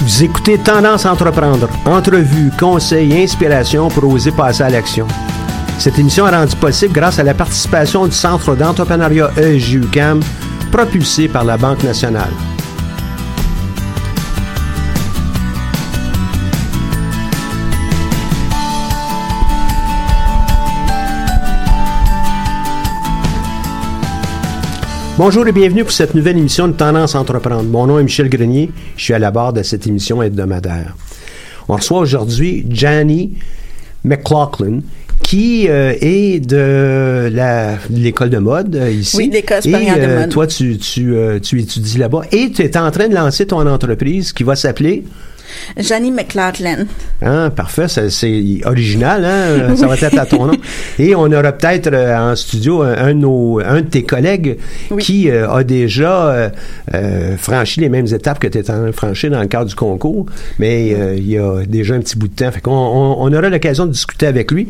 Vous écoutez Tendance Entreprendre, entrevues, conseils, inspiration pour oser passer à l'action. Cette émission est rendue possible grâce à la participation du Centre d'entrepreneuriat EJUCAM, propulsé par la Banque nationale. Bonjour et bienvenue pour cette nouvelle émission de Tendance Entreprendre. Mon nom est Michel Grenier, je suis à la barre de cette émission hebdomadaire. On reçoit aujourd'hui Janie McLaughlin, qui euh, est de la- l'école de mode euh, ici. Oui, l'école supérieure de euh, mode. toi, tu, tu, tu étudies là-bas et tu es en train de lancer ton entreprise qui va s'appeler... Janie McLaughlin. Hein, parfait, c'est original, hein, ça va être à ton nom. Et on aura peut-être euh, en studio un, un de nos- un de tes collègues qui euh, a déjà euh, franchi les mêmes étapes que tu es en train de franchir dans le cadre du concours, mais il y a déjà un petit bout de temps. Fait qu'on on, on aura l'occasion de discuter avec lui.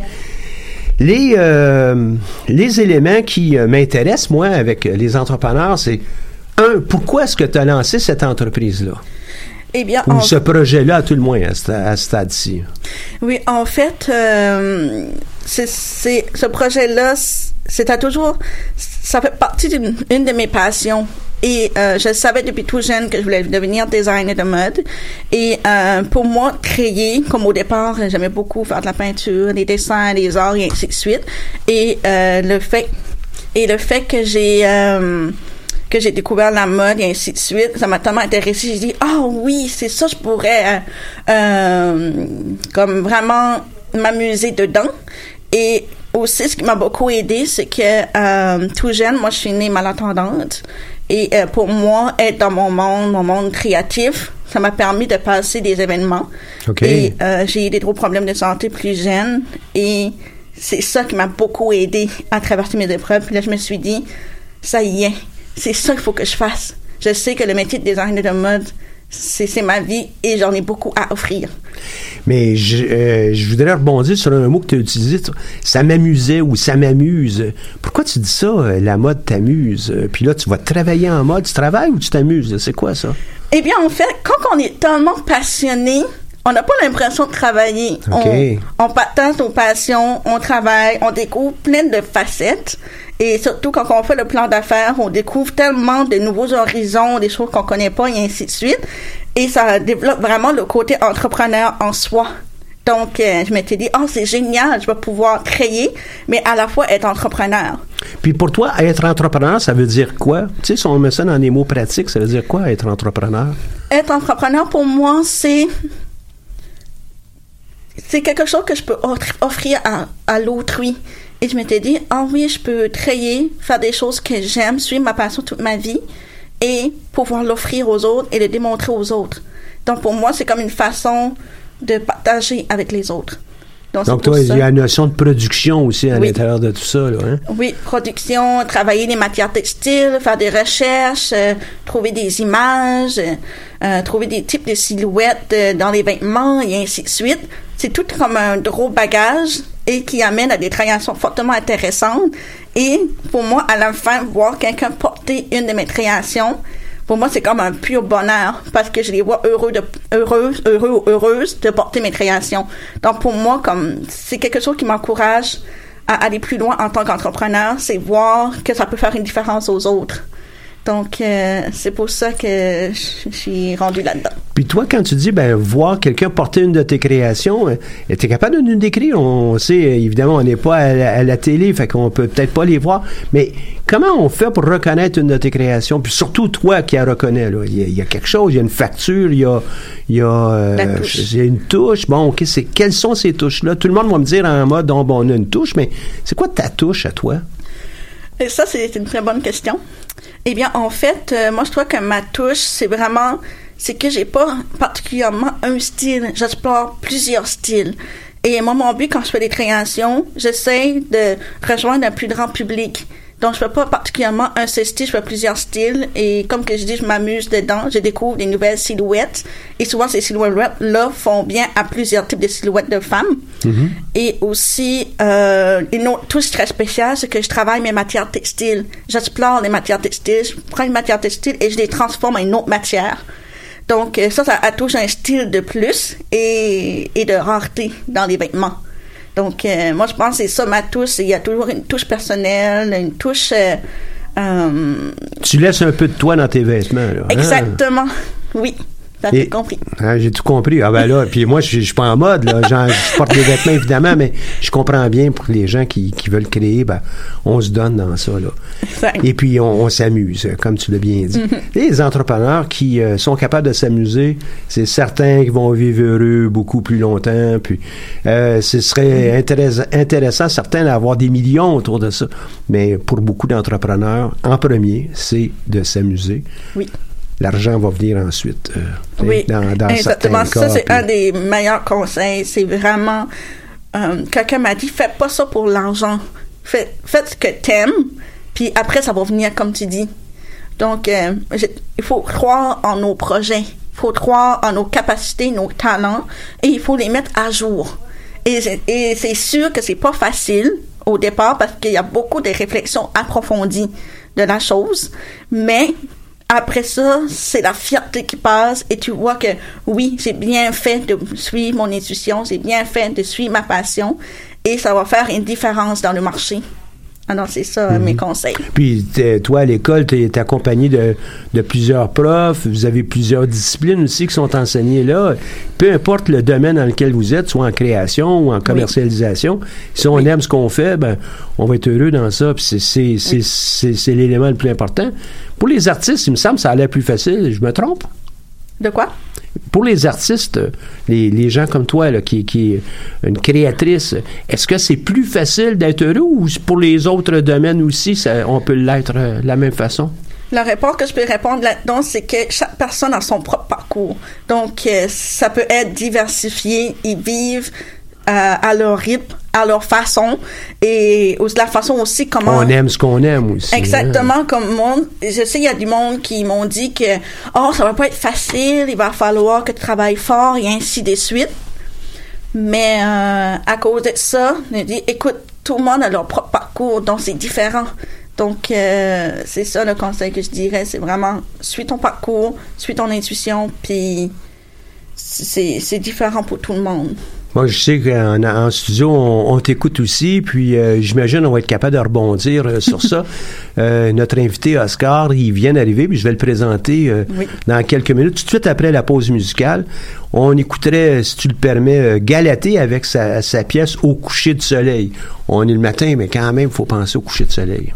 Les, euh, les éléments qui euh, m'intéressent, moi, avec les entrepreneurs, c'est un, pourquoi est-ce que tu as lancé cette entreprise-là? Eh bien, Ou en- ce projet-là, à tout le moins, à ce, stade-ci? Oui, en fait, euh, c'est, c'est- ce projet-là, c'était toujours, ça fait partie d'une une de mes passions. Et euh, je savais depuis tout jeune que je voulais devenir designer de mode. Et euh, pour moi, créer, comme au départ, j'aimais beaucoup faire de la peinture, des dessins, des arts et ainsi de suite. Et euh, le fait, et le fait que j'ai euh, que j'ai découvert la mode et ainsi de suite, ça m'a tellement intéressée. J'ai dit, ah oui, c'est ça, je pourrais euh, euh, comme vraiment m'amuser dedans. Et aussi, ce qui m'a beaucoup aidé, c'est que euh, tout jeune, moi, je suis née malentendante. Et euh, pour moi, être dans mon monde, mon monde créatif, ça m'a permis de passer des événements. Et euh, j'ai eu des gros problèmes de santé plus jeunes. Et c'est ça qui m'a beaucoup aidé à traverser mes épreuves. Puis là, je me suis dit, ça y est, c'est ça qu'il faut que je fasse. Je sais que le métier de designer de mode, c'est ma vie et j'en ai beaucoup à offrir. Mais je, euh, je voudrais rebondir sur un mot que tu as utilisé. Ça m'amusait ou ça m'amuse. Pourquoi tu dis ça, euh, la mode t'amuse? Euh, Puis là, tu vas travailler en mode. Tu travailles ou tu t'amuses? C'est quoi ça? Eh bien, en fait, quand on est tellement passionné, on n'a pas l'impression de travailler. On, on partage nos passions, on travaille, on découvre plein de facettes. Et surtout, quand on fait le plan d'affaires, on découvre tellement de nouveaux horizons, des choses qu'on connaît pas, et ainsi de suite. Et ça développe vraiment le côté entrepreneur en soi. Donc, euh, je m'étais dit, oh, c'est génial, je vais pouvoir créer, mais à la fois être entrepreneur. Puis pour toi, être entrepreneur, ça veut dire quoi? Tu sais, si on met ça dans des mots pratiques, ça veut dire quoi, être entrepreneur? être entrepreneur pour moi, c'est c'est quelque chose que je peux offrir à, à l'autrui. Et je m'étais dit, ah oui, je peux créer, faire des choses que j'aime, suivre ma passion toute ma vie et pouvoir l'offrir aux autres et le démontrer aux autres. Donc pour moi, c'est comme une façon de partager avec les autres. Donc toi, il y a la notion de production aussi à Oui. l'intérieur de tout ça, là, hein? oui, production, travailler les matières textiles, faire des recherches, euh, trouver des images, euh, euh, trouver des types de silhouettes euh, dans les vêtements et ainsi de suite. C'est tout comme un gros bagage et qui amène à des créations fortement intéressantes. Et pour moi, à la fin, voir quelqu'un porter une de mes créations, pour moi, c'est comme un pur bonheur parce que je les vois heureux de, heureux, ou heureuses de porter mes créations. Donc, pour moi, comme, c'est quelque chose qui m'encourage à aller plus loin en tant qu'entrepreneur, c'est voir que ça peut faire une différence aux autres. Donc, euh, c'est pour ça que je suis rendue là-dedans. Puis toi, quand tu dis, ben, voir quelqu'un porter une de tes créations, euh, t'es capable de nous décrire? On sait, euh, évidemment, on n'est pas à la, à la télé, fait qu'on peut peut-être pas les voir, mais comment on fait pour reconnaître une de tes créations? Puis surtout toi qui la reconnais, là. Il y, a, il y a quelque chose, il y a une facture, il y a, il y a, euh, La touche. il y a une touche. Bon, OK, c'est, quelles sont ces touches-là? Tout le monde va me dire en mode, bon, on a une touche, mais c'est quoi ta touche à toi? Et ça, c'est une très bonne question. Eh bien, en fait, euh, moi, je trouve que ma touche, c'est vraiment, c'est que j'ai pas particulièrement un style. J'explore plusieurs styles. Et moi, mon but, quand je fais des créations, j'essaie de rejoindre un plus grand public. Donc, je fais pas particulièrement un seul style, je fais plusieurs styles. Et comme que je dis, je m'amuse dedans. Je découvre des nouvelles silhouettes. Et souvent, ces silhouettes-là font bien à plusieurs types de silhouettes de femmes. Et aussi, euh, une autre touche très spéciale, c'est que je travaille mes matières textiles. J'explore les matières textiles. Je prends une matière textile et je les transforme en une autre matière. Donc, euh, ça, ça touche un style de plus et, et de rareté dans les vêtements. Donc, euh, moi, je pense que c'est ça ma touche. Il y a toujours une touche personnelle, une touche... euh, euh, Tu laisses un peu de toi dans tes vêtements, là. hein? exactement. Oui, t'as Et- tout compris. Ah, j'ai tout compris. Ah ben là, puis moi, je, suis pas en mode, là. Je porte des vêtements, évidemment, mais je comprends bien pour les gens qui, qui veulent créer, ben, on se donne dans ça, là. Exact. Et puis, on, on s'amuse, comme tu l'as bien dit. Les entrepreneurs qui euh, sont capables de s'amuser, c'est certains qui vont vivre heureux beaucoup plus longtemps, puis euh, ce serait intéress- intéressant, certains, d'avoir des millions autour de ça. Mais pour beaucoup d'entrepreneurs, en premier, c'est de s'amuser. Oui. L'argent va venir ensuite. euh, Oui, dans, dans exactement. Ça, c'est puis- un des meilleurs conseils. C'est vraiment... euh, Quelqu'un m'a dit, fais pas ça pour l'argent. Fais, fais ce que t'aimes, puis après, ça va venir comme tu dis. Donc, euh, il faut croire en nos projets. Il faut croire en nos capacités, nos talents, et il faut les mettre à jour. Et, c'est- et c'est sûr que c'est pas facile au départ parce qu'il y a beaucoup de réflexions approfondies de la chose, mais après ça, c'est la fierté qui passe et tu vois que oui, j'ai bien fait de suivre mon intuition, j'ai bien fait de suivre ma passion et ça va faire une différence dans le marché. Alors, c'est ça Mhm. mes conseils. Puis toi, à l'école, tu es accompagné de, de plusieurs profs, vous avez plusieurs disciplines aussi qui sont enseignées là. Peu importe le domaine dans lequel vous êtes, soit en création ou en commercialisation, si on aime ce qu'on fait, ben, on va être heureux dans ça. Puis c'est- c'est c'est- c'est- c'est l'élément le plus important. Pour les artistes, il me semble que ça allait plus facile. Je me trompe? De quoi? Pour les artistes, les, gens comme toi, qui, qui est une créatrice, est-ce que c'est plus facile d'être heureux ou pour les autres domaines aussi, on peut l'être euh, de la même façon? La réponse que je peux répondre là-dedans, c'est que chaque personne a son propre parcours. Donc, euh, ça peut être diversifié. Ils vivent euh, à leur rythme, à leur façon, et aussi la façon aussi comment... On aime ce qu'on aime aussi. hein? Exactement comme monde. Je sais, il y a du monde qui m'ont dit que, oh, ça va pas être facile, il va falloir que tu travailles fort et ainsi de suite. Mais euh, à cause de ça, on dit, écoute, tout le monde a leur propre parcours, donc c'est différent. Donc, euh, c'est ça le conseil que je dirais, c'est vraiment, suis ton parcours, suis ton intuition, puis c'est c'est différent pour tout le monde. Moi, je sais qu'en en studio, on, on t'écoute aussi, puis euh, j'imagine on va être capable de rebondir euh, sur ça. Euh, notre invité Oscar, il vient d'arriver, puis je vais le présenter euh, Oui. dans quelques minutes, tout de suite après la pause musicale. On écouterait, si tu le permets, Galatée avec sa, sa pièce Au coucher de soleil. On est le matin, mais quand même, il faut penser au coucher de soleil.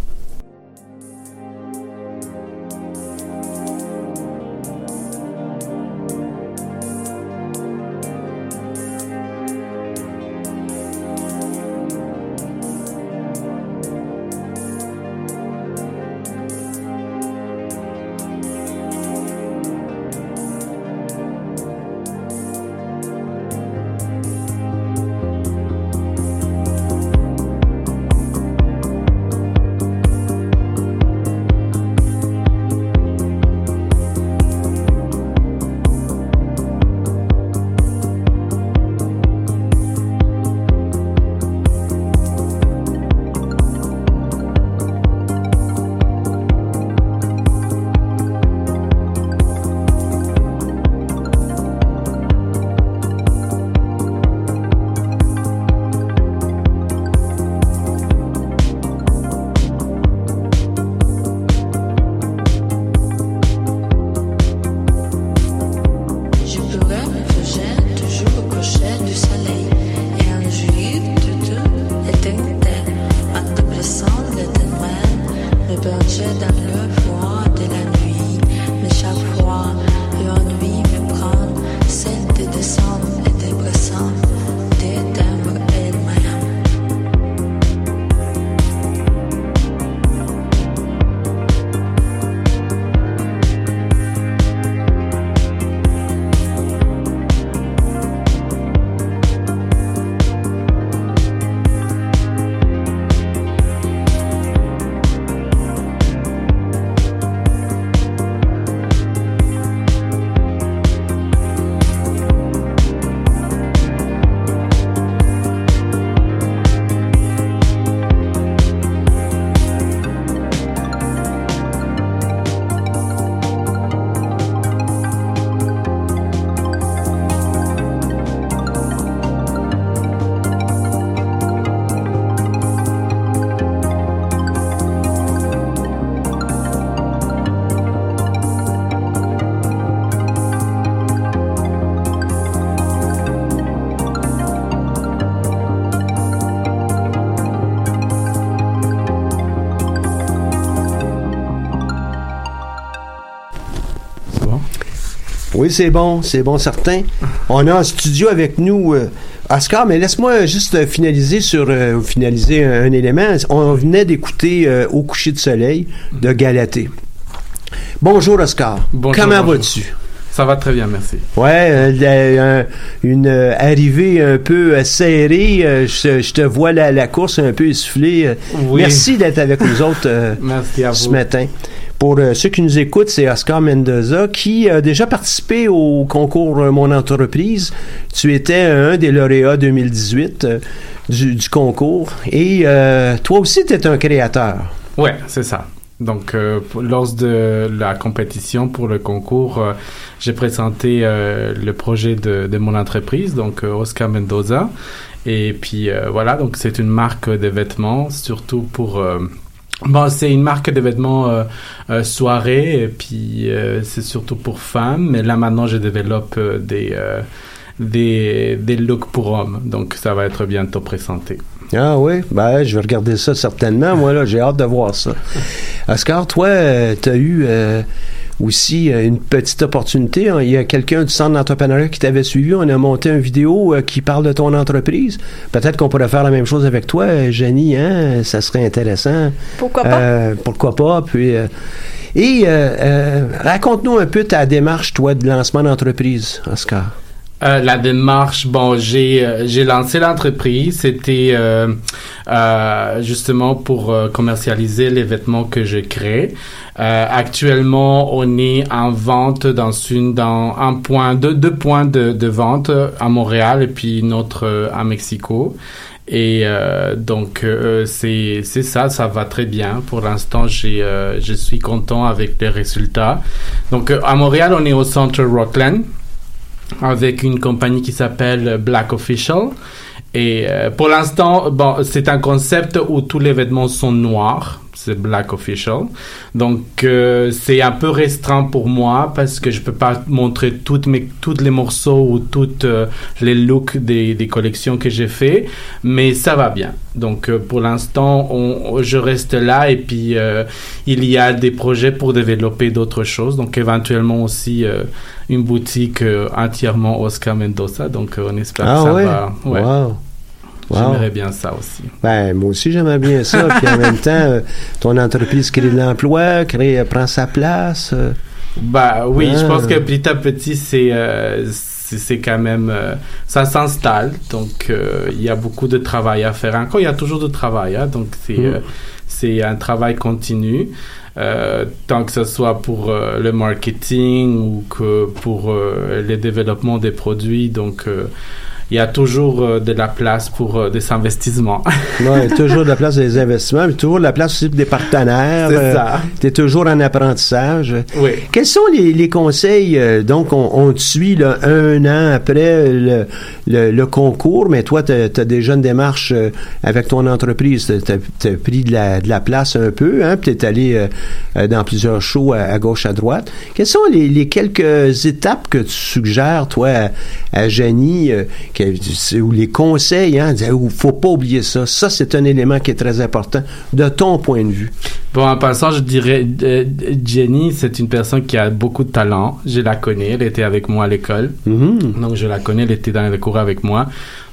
Oui, c'est bon, c'est bon, certain. On a en studio avec nous euh, Oscar, mais laisse-moi juste euh, finaliser sur euh, finaliser un, un élément. On venait d'écouter euh, Au coucher de soleil de Galatée. Bonjour Oscar. Bonjour, Comment vas-tu? Ça va très bien, merci. Ouais, euh, une euh, arrivée un peu serrée. euh, je, je te vois la, la course un peu essoufflée. Oui. Merci d'être avec nous autres Merci à ce vous. matin. Pour euh, ceux qui nous écoutent, c'est Oscar Mendoza qui a déjà participé au concours euh, Mon Entreprise. Tu étais un des lauréats 2018 euh, du, concours. Et toi aussi, tu es un créateur. Ouais, c'est ça. Donc, lors de la compétition pour le concours, j'ai présenté le projet de, mon entreprise, donc Oscar Mendoza. Et puis voilà, donc c'est une marque de vêtements, surtout pour. Bon, c'est une marque de vêtements euh, euh, soirée, et puis euh, c'est surtout pour femmes. Mais là maintenant, je développe des des des looks pour hommes, donc ça va être bientôt présenté. Ah oui, ben, je vais regarder ça certainement. Moi, là, j'ai hâte de voir ça. Oscar, toi, tu as eu aussi euh, une petite opportunité. hein. Il y a quelqu'un du centre d'entrepreneuriat qui t'avait suivi. On a monté une vidéo euh, qui parle de ton entreprise. Peut-être qu'on pourrait faire la même chose avec toi, euh, Jenny. Hein? Ça serait intéressant. Pourquoi pas? Pourquoi pas? Puis, et raconte-nous un peu ta démarche, toi, de lancement d'entreprise, Oscar. Euh, la démarche, bon, j'ai euh, j'ai lancé l'entreprise. C'était euh, euh, justement pour euh, commercialiser les vêtements que je crée. Euh, actuellement, on est en vente dans une dans un point, deux, deux points de, de vente à Montréal et puis une autre à Mexico. Et euh, donc euh, c'est c'est ça, ça va très bien. Pour l'instant, j'ai euh, je suis content avec les résultats. Donc à Montréal, on est au centre Rockland avec une compagnie qui s'appelle Black Official. Et euh, pour l'instant, bon, c'est un concept où tous les vêtements sont noirs. C'est Black Official. Donc, euh, c'est un peu restreint pour moi parce que je peux pas montrer toutes mes, tous les morceaux ou toutes euh, les looks des, des collections que j'ai fait. Mais ça va bien. Donc, euh, pour l'instant, on, je reste là et puis euh, il y a des projets pour développer d'autres choses. Donc, éventuellement aussi une boutique entièrement Oscar Mendoza. Donc, on espère Ah que ça ouais? va. Ouais. Wow. Wow. J'aimerais bien ça aussi. Ben, moi aussi, j'aimerais bien ça. Puis en même temps, euh, ton entreprise crée de l'emploi, crée, euh, prend sa place. Bah oui, je Ah. pense que petit à petit, c'est euh, c'est quand même euh, ça s'installe. Donc euh, il y a beaucoup de travail à faire. Encore, il y a toujours de travail. hein, donc c'est Mm. euh, c'est un travail continu. Euh, tant que ce soit pour le marketing ou que pour le développement des produits. Donc euh, il y a toujours euh, de la place pour euh, des investissements. Ouais, toujours de la place des investissements, mais toujours de la place aussi pour des partenaires. C'est ça. Tu es toujours en apprentissage. oui. Quels sont les, les conseils? euh, donc, on, on te suit là, un an après le, le, le concours, mais toi, tu as, déjà une démarche euh, avec ton entreprise. Tu as, pris de la, de la place un peu, hein, puis tu es allé euh, euh, dans plusieurs shows à, à gauche, à droite. Quelles sont les, les quelques étapes que tu suggères, toi, à, euh, que- ou les conseils, hein, il faut pas oublier ça. Ça, c'est un élément qui est très important de ton point de vue. Bon, en passant, je dirais, euh, Jenny, c'est une personne qui a beaucoup de talent. Je la connais, elle était avec moi à l'école. Mhm. Donc, je la connais, elle était dans les cours avec moi.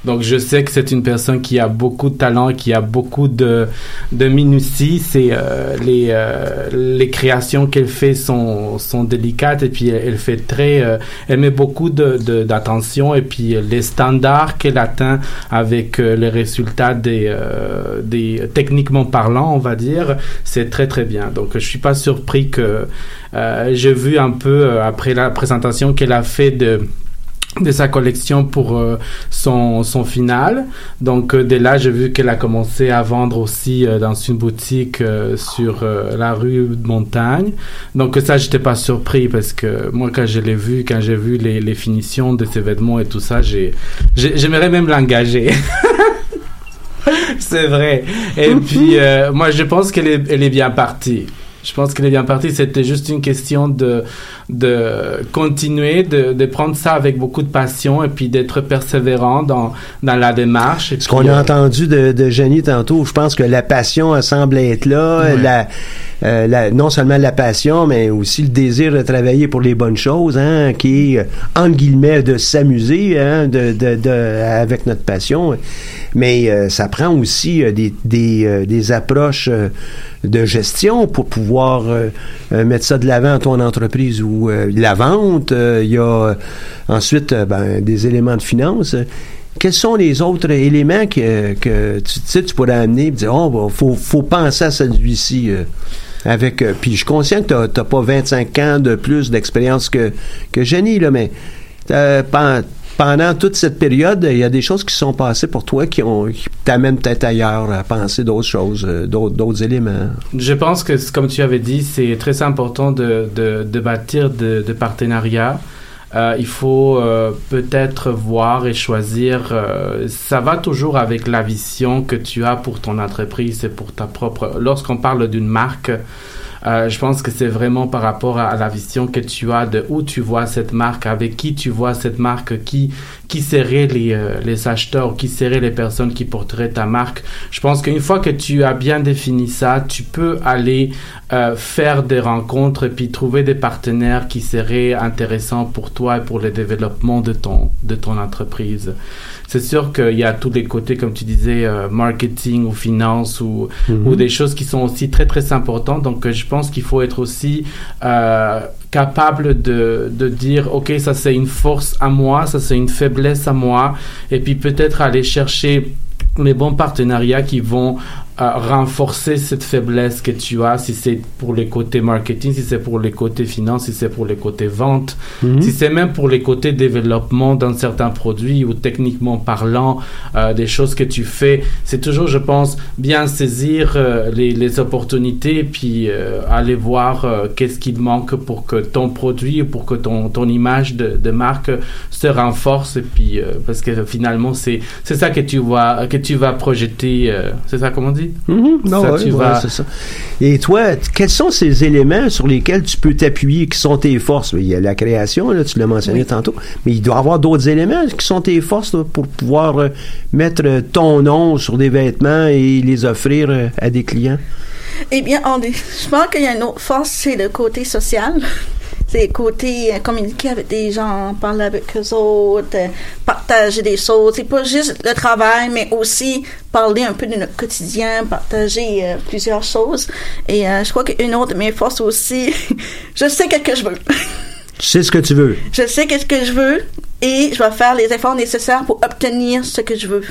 Donc, je sais que c'est une personne qui a beaucoup de talent, qui a beaucoup de, de minutie. C'est, euh, les, euh, les créations qu'elle fait sont, sont délicates et puis elle, fait très, euh, elle met beaucoup de, de- d'attention et puis euh, les standards qu'elle atteint avec euh, les résultats des, euh, des, techniquement parlant, on va dire, c'est très très bien. Donc, je suis pas surpris que, j'ai vu un peu après la présentation qu'elle a fait de, de sa collection pour euh, son, son final. Donc euh, dès là, j'ai vu qu'elle a commencé à vendre aussi euh, dans une boutique euh, sur euh, la rue de Montagne. Donc ça, j'étais pas surpris parce que moi, quand je l'ai vu, quand j'ai vu les, les finitions de ses vêtements et tout ça, j'ai, j'ai- j'aimerais même l'engager. C'est vrai. Et puis, euh, moi, je pense qu'elle est, elle est bien partie. Je pense qu'elle est bien partie. C'était juste une question de, de continuer, de, de prendre ça avec beaucoup de passion et puis d'être persévérant dans, dans la démarche. Et Ce qu'on a euh, entendu de, de Jenny tantôt, je pense que la passion elle semble être là. La, euh, la- non seulement la passion, mais aussi le désir de travailler pour les bonnes choses, hein, qui est, euh, entre guillemets, de s'amuser hein, de, de, de, avec notre passion. Mais euh, ça prend aussi euh, des, des, euh, des approches de gestion pour pouvoir euh, euh, mettre ça de l'avant à ton entreprise ou euh, la vente. Il y a ensuite ben, des éléments de finance. Quels sont les autres éléments que, tu, tu sais, tu pourrais amener et dire, oh, bah, faut, faut penser à celui-ci avec, puis je suis conscient que t'as, t'as pas 25 ans de plus d'expérience que, que Jenny, là, mais pendant toute cette période, il y a des choses qui sont passées pour toi qui, ont, qui t'amènent peut-être ailleurs à penser d'autres choses, euh, d'autres, éléments. Je pense que, comme tu avais dit, c'est très important de, de, de bâtir de, de partenariats. Euh, il faut euh, peut-être voir et choisir. euh, ça va toujours avec la vision que tu as pour ton entreprise et pour ta propre. Lorsqu'on parle d'une marque, euh, je pense que c'est vraiment par rapport à, la vision que tu as de où tu vois cette marque, avec qui tu vois cette marque, qui qui seraient les, euh, les acheteurs, qui seraient les personnes qui porteraient ta marque. Je pense qu'une fois que tu as bien défini ça, tu peux aller euh, faire des rencontres et puis trouver des partenaires qui seraient intéressants pour toi et pour le développement de ton, de ton entreprise. C'est sûr qu'il y a tous les côtés, comme tu disais, euh, marketing ou finance ou, Mhm. ou des choses qui sont aussi très très importantes. Donc euh, je pense qu'il faut être aussi euh, capable de, de dire, OK, ça c'est une force à moi, ça c'est une faiblesse à moi, et puis peut-être aller chercher les bons partenariats qui vont renforcer cette faiblesse que tu as, si c'est pour les côtés marketing, si c'est pour les côtés finance, si c'est pour les côtés vente, Mhm. si c'est même pour les côtés développement d'un certain produit ou techniquement parlant, euh, des choses que tu fais. C'est toujours, je pense, bien saisir euh, les, les opportunités puis euh, aller voir qu'est-ce qui manque pour que ton produit ou pour que ton, ton image de, de marque se renforce et puis parce que finalement c'est ça que tu vas que tu vas projeter c'est ça comment on dit? Mhm. Non, Ça, ouais, tu ouais, vas- c'est ça. Et toi, quels sont ces éléments sur lesquels tu peux t'appuyer, qui sont tes forces? Il y a la création, là, tu l'as mentionné tantôt, mais il doit y avoir d'autres éléments qui sont tes forces là, pour pouvoir euh, mettre ton nom sur des vêtements et les offrir euh, à des clients? Eh bien, on est- je pense qu'il y a une autre force, c'est le côté social. C'est côté euh, communiquer avec des gens, parler avec eux autres, euh, partager des choses. C'est pas juste le travail, mais aussi parler un peu de notre quotidien, partager euh, plusieurs choses. Et euh, je crois qu'une autre de mes forces aussi, je sais qu'est-ce que je veux. Tu sais ce que tu veux. Je sais qu'est-ce que je veux et je vais faire les efforts nécessaires pour obtenir ce que je veux.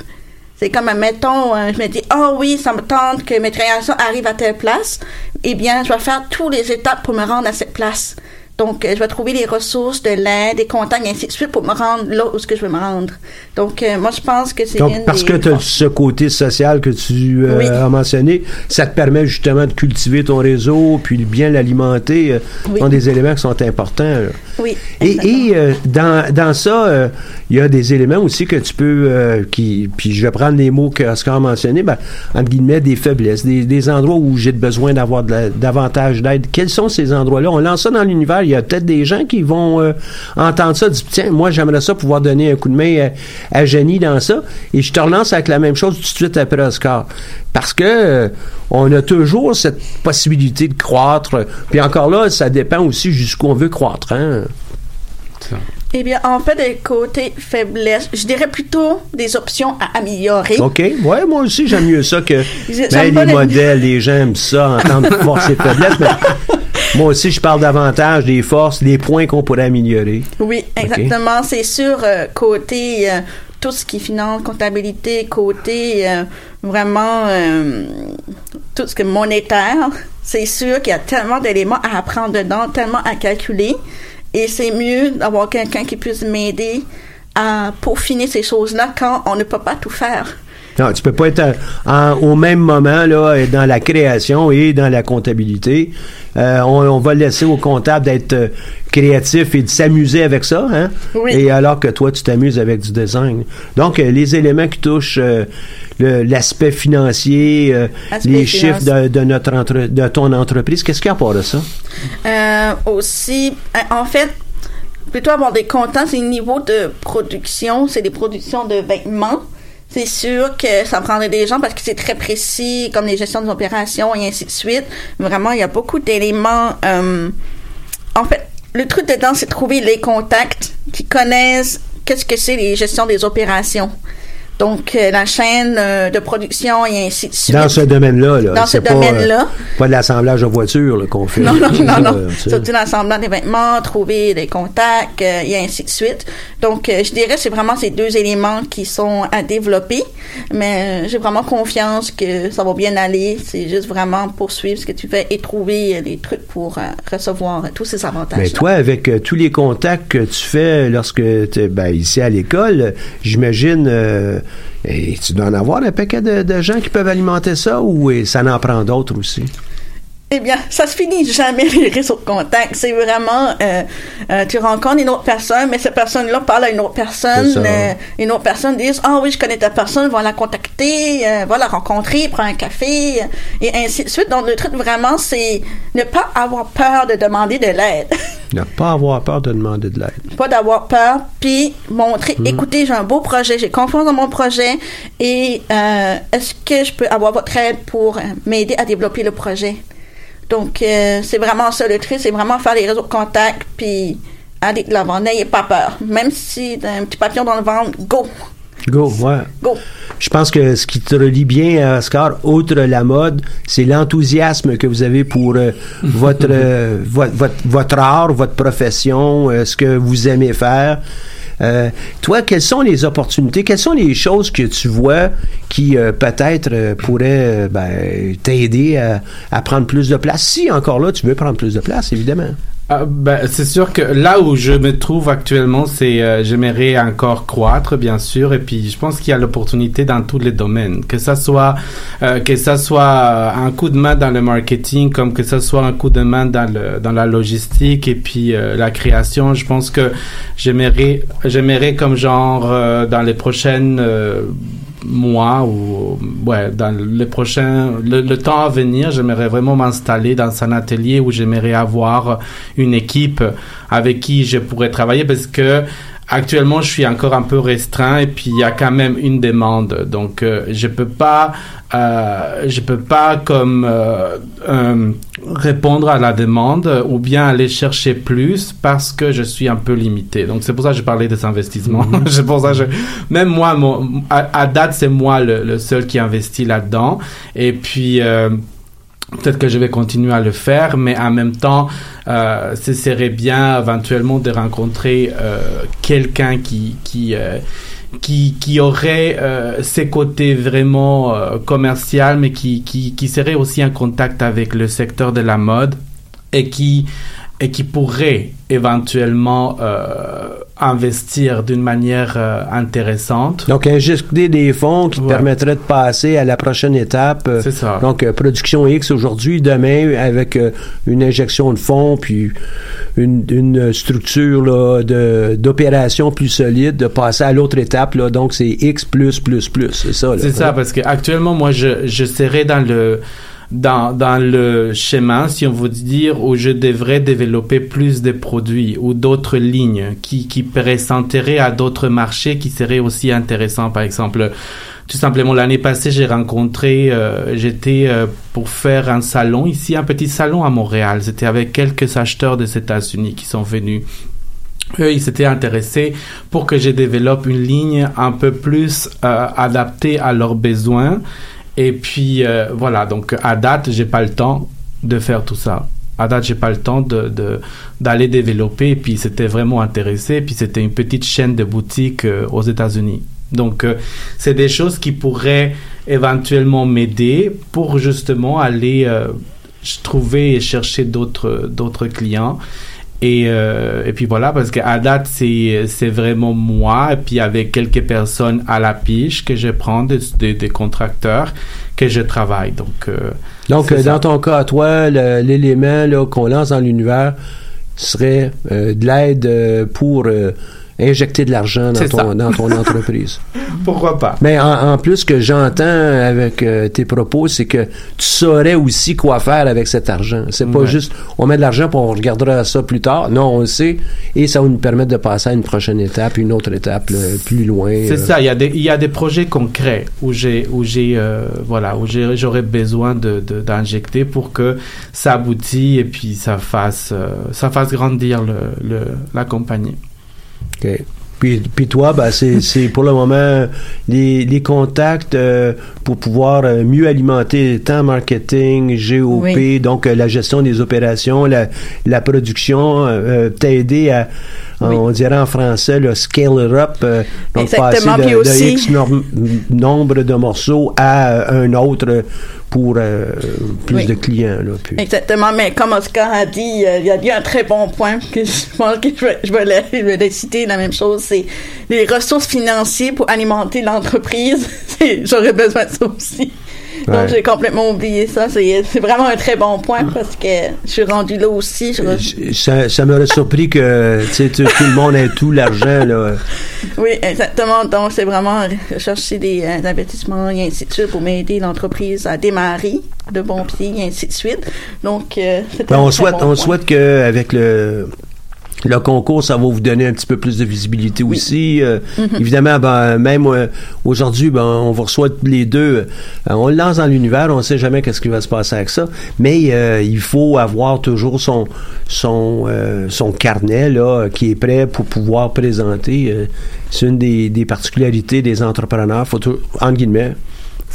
C'est comme, mettons, je me dis, oh oui, ça me tente que mes créations arrivent à telle place. Eh bien, je vais faire toutes les étapes pour me rendre à cette place. Donc, euh, je vais trouver les ressources, de l'aide, des contacts, et ainsi de suite pour me rendre là où ce que je veux me rendre. Donc, euh, moi, je pense que c'est Donc, parce des que tu as ce côté social que tu euh, Oui. as mentionné, ça te permet justement de cultiver ton réseau, puis de bien l'alimenter. euh, Oui. sont des éléments qui sont importants. là. Oui. Et, dans, dans ça, il y a des éléments aussi que tu peux, qui, puis je vais prendre les mots que Oscar a mentionnés, ben, entre guillemets, des faiblesses, des, des endroits où j'ai besoin d'avoir de davantage d'aide. Quels sont ces endroits-là? On lance ça dans l'univers, il y a peut-être des gens qui vont euh, entendre ça, dire, tiens, moi j'aimerais ça pouvoir donner un coup de main à, à Jenny dans ça, et je te relance avec la même chose tout de suite après Oscar. Parce que euh, on a toujours cette possibilité de croître. Puis encore là, ça dépend aussi jusqu'où on veut croître. Hein? Eh bien, en fait, des côtés faiblesses, je dirais plutôt des options à améliorer. OK. Ouais, moi aussi, j'aime mieux ça que ben, les les- modèles, les gens aiment ça, entendre force et faiblesse. Mais moi aussi, je parle davantage des forces, des points qu'on pourrait améliorer. Oui, exactement. C'est sûr, euh, côté euh, tout ce qui est finance, comptabilité, côté euh, vraiment tout ce qui est monétaire, c'est sûr qu'il y a tellement d'éléments à apprendre dedans, tellement à calculer. Et c'est mieux d'avoir quelqu'un qui puisse m'aider à peaufiner ces choses-là quand on ne peut pas tout faire. Non, tu peux pas être euh, en- au même moment là dans la création et dans la comptabilité. Euh, on, on va laisser au comptable d'être euh, créatif et de s'amuser avec ça, hein? Oui. Et alors que toi, tu t'amuses avec du design. Donc, euh, les éléments qui touchent euh, le- l'aspect financier, euh, les finance. chiffres de, de notre entre, de ton entreprise, qu'est-ce qu'il y a à part de ça? Euh, aussi, en fait, plutôt avoir des comptants, c'est le niveau de production, c'est des productions de vêtements. C'est sûr que ça prendrait des gens parce que c'est très précis, comme les gestions des opérations et ainsi de suite. Vraiment, il y a beaucoup d'éléments. euh, en fait, le truc dedans, c'est trouver les contacts qui connaissent qu'est-ce que c'est les gestions des opérations. Donc, euh, la chaîne euh, de production et ainsi de suite. Dans ce domaine-là, là. Dans ce pas, euh, domaine-là. pas de l'assemblage de voitures qu'on fait. Non, non, non, non. Surtout l'ensemble des vêtements, trouver des contacts euh, et ainsi de suite. Donc, euh, je dirais c'est vraiment ces deux éléments qui sont à développer. Mais euh, j'ai vraiment confiance que ça va bien aller. C'est juste vraiment poursuivre ce que tu fais et trouver les trucs pour recevoir tous ces avantages. Mais toi, avec tous les contacts que tu fais lorsque tu es ben, ici à l'école, j'imagine, euh, et tu dois en avoir un paquet de, gens qui peuvent alimenter ça ou ça en prend d'autres aussi? Eh bien, ça se finit jamais les réseaux de contact. C'est vraiment, euh, euh, tu rencontres une autre personne, mais cette personne-là parle à une autre personne. Euh, une autre personne dit, ah oui, je connais ta personne, va la contacter, va la rencontrer, prends un café, et ainsi de suite. Donc, le truc vraiment, c'est ne pas avoir peur de demander de l'aide. Ne pas avoir peur de demander de l'aide. pas d'avoir peur, puis montrer, écoutez, j'ai un beau projet, j'ai confiance dans mon projet, et est-ce que je peux avoir votre aide pour m'aider à développer le projet? Donc, euh, c'est vraiment ça le truc, c'est vraiment faire les réseaux de contact, puis aller de l'avant, n'ayez pas peur. Même si t'as un petit papillon dans le ventre, go! Go, ouais. Go. Je pense que ce qui te relie bien à Oscar, outre la mode, c'est l'enthousiasme que vous avez pour euh, votre, euh, vo- votre, votre art, votre profession, euh, ce que vous aimez faire. Euh, toi, quelles sont les opportunités, quelles sont les choses que tu vois qui euh, peut-être euh, pourraient ben, t'aider à, à prendre plus de place? Si encore là, tu veux prendre plus de place, évidemment. Ah, ben, c'est sûr que là où je me trouve actuellement, c'est euh, j'aimerais encore croître, bien sûr, et puis je pense qu'il y a l'opportunité dans tous les domaines, que ça soit euh, que ça soit euh, un coup de main dans le marketing, comme que ça soit un coup de main dans le dans la logistique et puis euh, la création. Je pense que j'aimerais j'aimerais comme genre euh, dans les prochaines euh, mois ou ouais dans les prochains le, le temps à venir j'aimerais vraiment m'installer dans un atelier où j'aimerais avoir une équipe avec qui je pourrais travailler parce que actuellement je suis encore un peu restreint et puis il y a quand même une demande donc euh, je peux pas euh, je peux pas comme euh, répondre à la demande ou bien aller chercher plus parce que je suis un peu limité. Donc c'est pour ça que je parlais des investissements. c'est pour ça que je, même moi, mon, à, à date, c'est moi le, le seul qui investit là-dedans. Et puis euh, Peut-être que je vais continuer à le faire, mais en même temps, euh, ce serait bien éventuellement de rencontrer euh, quelqu'un qui qui euh, qui, qui aurait euh, ses côtés vraiment euh, commercial, mais qui, qui, qui serait aussi en contact avec le secteur de la mode et qui, et qui pourrait éventuellement euh, investir d'une manière euh, intéressante. Donc, injecter des fonds qui te permettraient de passer à la prochaine étape. euh, C'est ça. Donc, euh, production X aujourd'hui, demain, avec euh, une injection de fonds, puis une, une structure là, de, d'opération plus solide, de passer à l'autre étape. Là, donc, c'est X plus, plus, plus. C'est ça. là. C'est ça, parce que actuellement, moi, je, je serais dans le dans, dans le schéma, si on veut dire, où je devrais développer plus de produits ou d'autres lignes qui, qui présenteraient à d'autres marchés qui seraient aussi intéressants. Par exemple, tout simplement, l'année passée, j'ai rencontré, euh, j'étais euh, pour faire un salon ici, un petit salon à Montréal. C'était avec quelques acheteurs des États-Unis qui sont venus eux, ils s'étaient intéressés pour que je développe une ligne un peu plus euh, adaptée à leurs besoins. Et puis, euh, voilà, donc à date, j'ai pas le temps de faire tout ça. À date, j'ai pas le temps de, d'aller développer. Et puis, c'était vraiment intéressé. Puis, c'était une petite chaîne de boutiques euh, aux États-Unis. Donc, euh, c'est des choses qui pourraient éventuellement m'aider pour justement aller euh, trouver et chercher d'autres, d'autres clients. Et, euh, et puis voilà, parce qu'à date, c'est, c'est vraiment moi, et puis avec quelques personnes à la piche que je prends, des, des, des contracteurs, que je travaille. Donc, euh, Donc, euh, ça. dans ton cas, toi, l'élément là, qu'on lance dans l'univers serait euh, de l'aide euh, pour euh, injecter de l'argent dans ton, dans ton entreprise. pourquoi pas? Mais en, en plus, ce que j'entends avec euh, tes propos, c'est que tu saurais aussi quoi faire avec cet argent. C'est pas Ouais. juste on met de l'argent pour on regardera ça plus tard. Non, on le sait et ça va nous permettre de passer à une prochaine étape, une autre étape plus loin. C'est euh. ça, il y, a des, il y a des projets concrets où j'ai, où j'ai, euh, voilà, où j'aurais besoin de, d'injecter pour que ça aboutisse et puis ça fasse, ça fasse grandir le, le, la compagnie. OK. Puis, puis toi, ben, c'est, c'est pour le moment les, les contacts euh, pour pouvoir euh, mieux alimenter tant marketing, GOP, Oui. donc euh, la gestion des opérations, la, la production, euh, t'aider à, Oui. on dirait en français, le scale it up, euh, donc Exactement, passer de, puis de aussi- X nombre de morceaux à euh, un autre pour euh, plus Oui. de clients. Là, puis. Exactement, mais comme Oscar a dit, euh, il y a dit un très bon point que je pense que je vais, je vais, le, je vais le citer, la même chose, c'est les ressources financières pour alimenter l'entreprise. J'aurais besoin de ça aussi. Donc Ouais. j'ai complètement oublié ça. C'est vraiment un très bon point parce que je suis rendu là aussi. Je- J- Ça, ça m'aurait surpris que tu tout, le monde ait tout l'argent. Là. Oui, exactement. Donc, c'est vraiment chercher des euh, investissements et ainsi de suite pour m'aider l'entreprise à démarrer de bon pied et ainsi de suite. Donc, euh, c'est Ben, on souhaite, bon on souhaite qu'avec le Le concours, ça va vous donner un petit peu plus de visibilité aussi. Euh, Mhm. Évidemment, ben, même euh, aujourd'hui, ben, on vous reçoit les deux. Euh, on le lance dans l'univers, on ne sait jamais qu'est-ce qui va se passer avec ça. Mais il faut avoir toujours son son son carnet là qui est prêt pour pouvoir présenter. C'est une des, des particularités des entrepreneurs. Faut entre guillemets,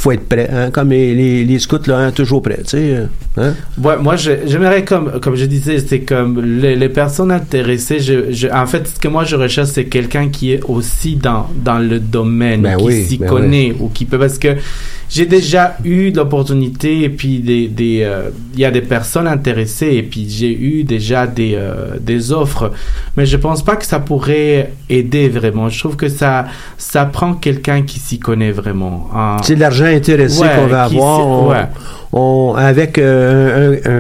faut être prêt, hein, comme les, les, les scouts là, hein, toujours prêts, tu sais. euh, Hein? Ouais, moi, j'aimerais, comme, comme je disais, c'est comme les, les personnes intéressées. Je, je- en fait, ce que moi je recherche, c'est quelqu'un qui est aussi dans, dans le domaine, Ben qui oui, s'y ben connaît ou qui peut. Parce que j'ai déjà eu l'opportunité et puis des, des, euh, il y a des personnes intéressées et puis j'ai eu déjà des, euh, des offres. Mais je pense pas que ça pourrait aider vraiment. Je trouve que ça, ça prend quelqu'un qui s'y connaît vraiment. En- C'est l'argent intéressé Ouais, qu'on va avoir. sait- On, ouais. on- avec euh, un,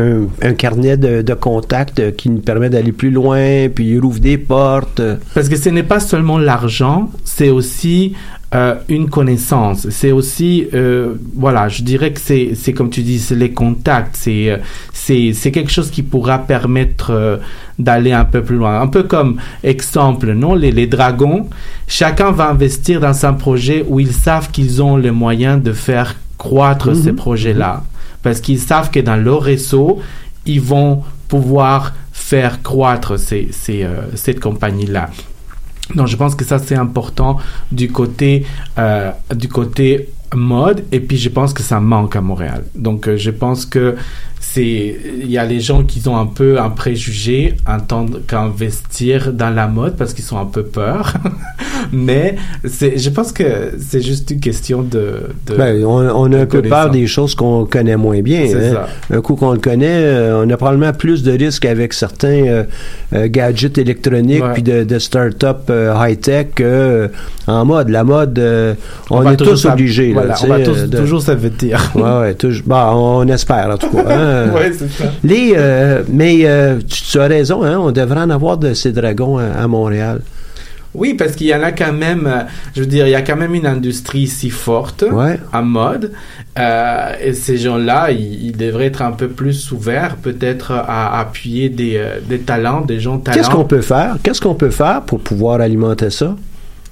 un- un carnet de, de contacts qui nous permet d'aller plus loin, puis il rouvre des portes. Parce que ce n'est pas seulement l'argent, c'est aussi euh, une connaissance. C'est aussi, euh, voilà, je dirais que c'est, c'est comme tu dis, c'est les contacts. C'est, euh, c'est, c'est quelque chose qui pourra permettre euh, d'aller un peu plus loin. Un peu comme exemple, non, les, les dragons. Chacun va investir dans un projet où ils savent qu'ils ont les moyens de faire croître Mhm. ces projets-là. Parce qu'ils savent que dans leur réseau, ils vont pouvoir faire croître ces, ces, euh, cette compagnie-là. Donc, je pense que ça, c'est important du côté, euh, du côté mode. Et puis, je pense que ça manque à Montréal. Donc, euh, je pense que c'est, il y a les gens qui ont un peu un préjugé en tant qu'investir dans la mode parce qu'ils sont un peu peur. Mais c'est, je pense que c'est juste une question de, de Ben, on, on a un peu peur des choses qu'on connaît moins bien. Hein. ça. Un coup qu'on le connaît, euh, on a probablement plus de risques avec certains euh, euh, gadgets électroniques puis de, de start-up euh, high-tech que euh, en mode. La mode, euh, on, va est tous obligés. là, Voilà, on va sais, tous- de- toujours s'avertir. Ouais, ouais, toujours. Bah, on espère, en tout cas. hein. Ouais, c'est ça. Les, euh, mais euh, tu, tu as raison, hein, on devrait en avoir de ces dragons à, à Montréal. Oui, parce qu'il y en a quand même, euh, je veux dire, il y a quand même une industrie si forte Ouais. en mode. Euh, et ces gens-là, ils, ils devraient être un peu plus ouverts, peut-être à appuyer des, euh, des talents, des gens talents. Qu'est-ce qu'on peut faire? Qu'est-ce qu'on peut faire pour pouvoir alimenter ça?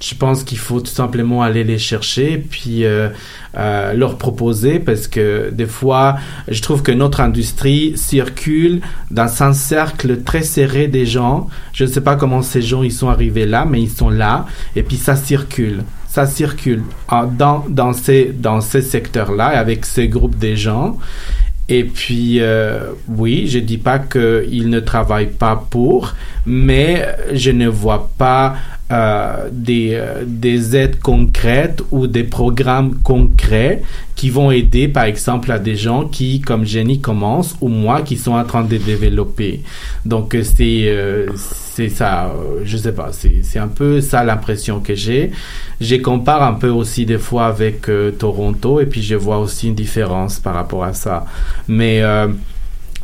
Je pense qu'il faut tout simplement aller les chercher puis euh, euh, leur proposer parce que des fois, je trouve que notre industrie circule dans un cercle très serré des gens. Je ne sais pas comment ces gens ils sont arrivés là, mais ils sont là et puis ça circule. Ça circule en- dans, dans ces, dans ces secteurs-là avec ces groupes de gens. Et puis, euh, oui, je dis pas qu'ils ne travaillent pas pour, mais je ne vois pas euh, des, euh, des aides concrètes ou des programmes concrets qui vont aider, par exemple, à des gens qui, comme Jenny, commencent ou moi, qui sont en train de développer. Donc, euh, c'est euh, c'est ça, je sais pas, c'est c'est un peu ça l'impression que j'ai. Je compare un peu aussi des fois avec euh, Toronto et puis je vois aussi une différence par rapport à ça. Mais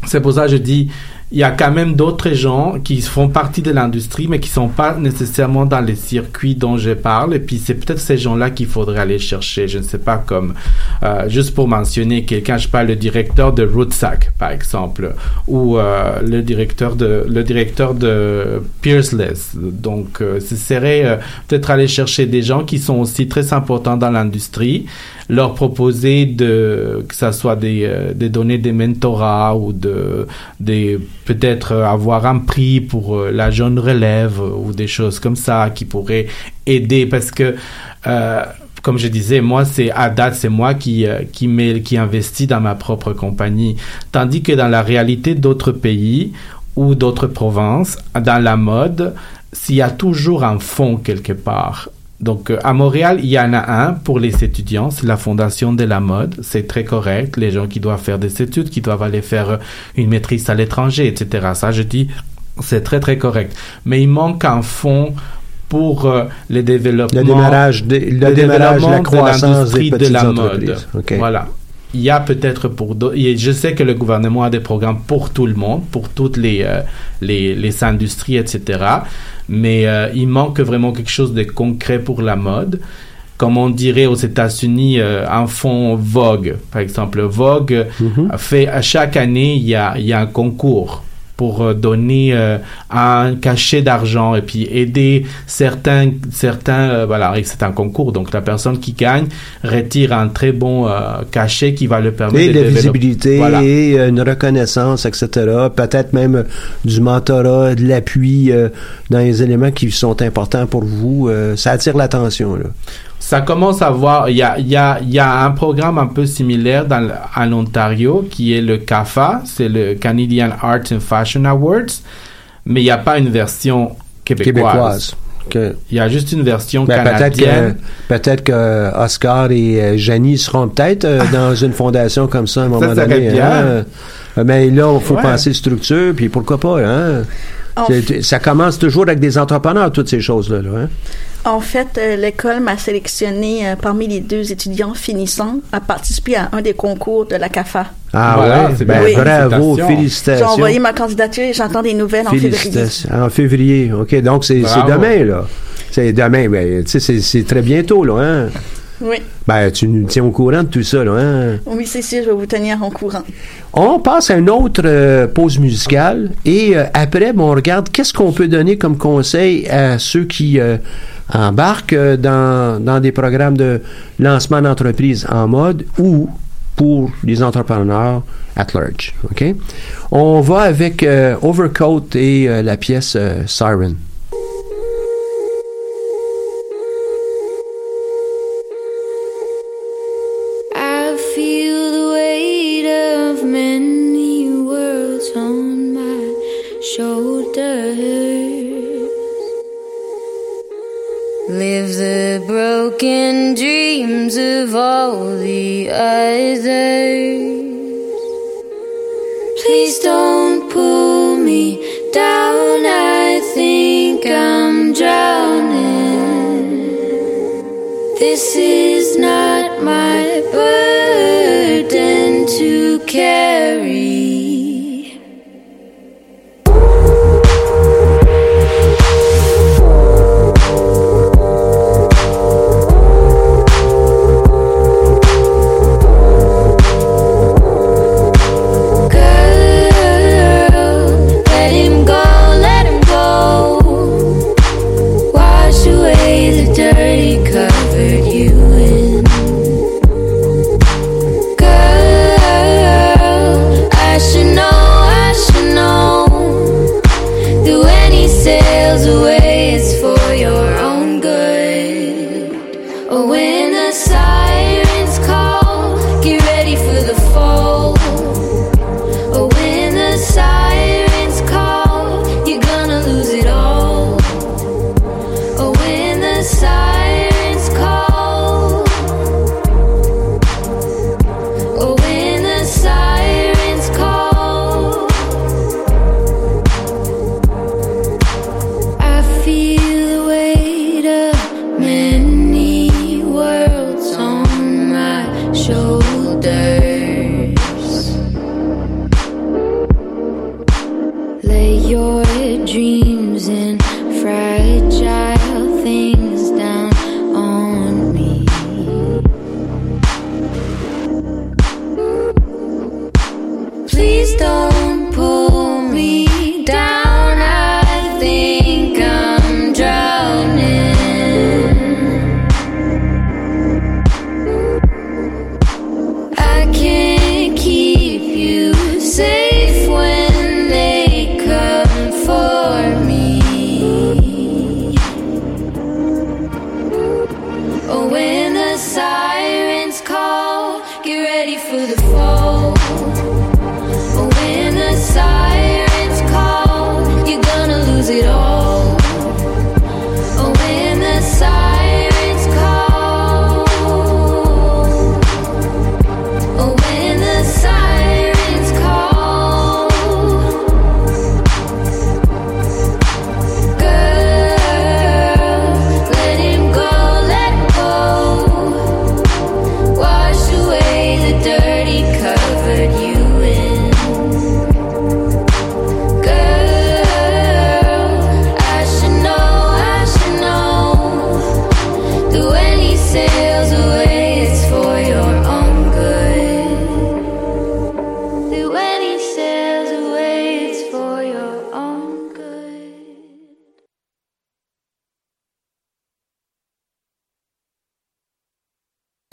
c'est pour ça que je dis, il y a quand même d'autres gens qui font partie de l'industrie, mais qui sont pas nécessairement dans les circuits dont je parle. Et puis c'est peut-être ces gens-là qu'il faudrait aller chercher. Je ne sais pas comme euh, juste pour mentionner quelqu'un, je parle le directeur de Rootsack par exemple, ou euh, le directeur de le directeur de Peerless. Donc euh, ce serait peut-être aller chercher des gens qui sont aussi très importants dans l'industrie leur proposer de que ça soit des, des données des mentorats ou de des peut-être euh, avoir un prix pour euh, la jeune relève euh, ou des choses comme ça qui pourraient aider parce que comme je disais, moi, c'est à date, c'est moi qui qui met, qui investit dans ma propre compagnie, tandis que dans la réalité d'autres pays ou d'autres provinces, dans la mode, s'il y a toujours un fonds quelque part. Donc euh, à Montréal, il y en a un pour les étudiants, c'est la Fondation de la mode, c'est très correct, les gens qui doivent faire des études, qui doivent aller faire euh, une maîtrise à l'étranger, etc. Ça, je dis, c'est très très correct. Mais il manque un fonds pour euh, le développement, Le démarrage, de- le démarrage, la développement de croissance des l'industrie de la mode. Voilà. Il y a peut-être pour d'autres. Je sais que le gouvernement a des programmes pour tout le monde, pour toutes les, euh, les, les industries, etc. Mais euh, il manque vraiment quelque chose de concret pour la mode. Comme on dirait aux États-Unis, euh, un fonds Vogue, par exemple. Vogue Mhm. fait à chaque année, il y a, il y a un concours pour euh, donner euh, un cachet d'argent et puis aider certains certains euh, voilà c'est un concours donc la personne qui gagne retire un très bon euh, cachet qui va le permettre Et de visibilité, Voilà. et une reconnaissance, etc. Peut-être même du mentorat, de l'appui euh, dans les éléments qui sont importants pour vous. euh, ça attire l'attention. là. Ça commence à voir, il y a, il y, a, il y a un programme un peu similaire dans, le- en Ontario qui est le CAFA, c'est le Canadian Arts and Fashion Awards, mais il n'y a pas une version québécoise. Québécoise. Que- Il y a juste une version Ben, peut-être que canadienne. peut-être que Oscar et euh, Janie seront peut-être euh, dans une fondation comme ça à un moment donné. hein. Mais là, il faut Ouais. penser structure, puis pourquoi pas, hein? C'est- Ça commence toujours avec des entrepreneurs, toutes ces choses-là. là, hein? En fait, euh, l'école m'a sélectionné euh, parmi les deux étudiants finissants à participer à un des concours de la CAFA. Ah Voilà, ouais, c'est ben, bien. bravo, Félicitations. J'ai envoyé ma candidature et j'attends des nouvelles en février. Félicitations. En février, OK. Donc, c'est demain, là. C'est demain, ben, tu sais, c'est- c'est très bientôt, là, hein? Oui, Ben, tu nous tiens au courant de tout ça, là, hein? oui c'est sûr, je vais vous tenir en courant. On passe à une autre euh, pause musicale et euh, après, ben, on regarde qu'est-ce qu'on peut donner comme conseil à ceux qui euh, embarquent euh, dans, des programmes de lancement d'entreprise en mode ou pour les entrepreneurs at large. OK? On va avec euh, Overcoat et euh, la pièce Siren.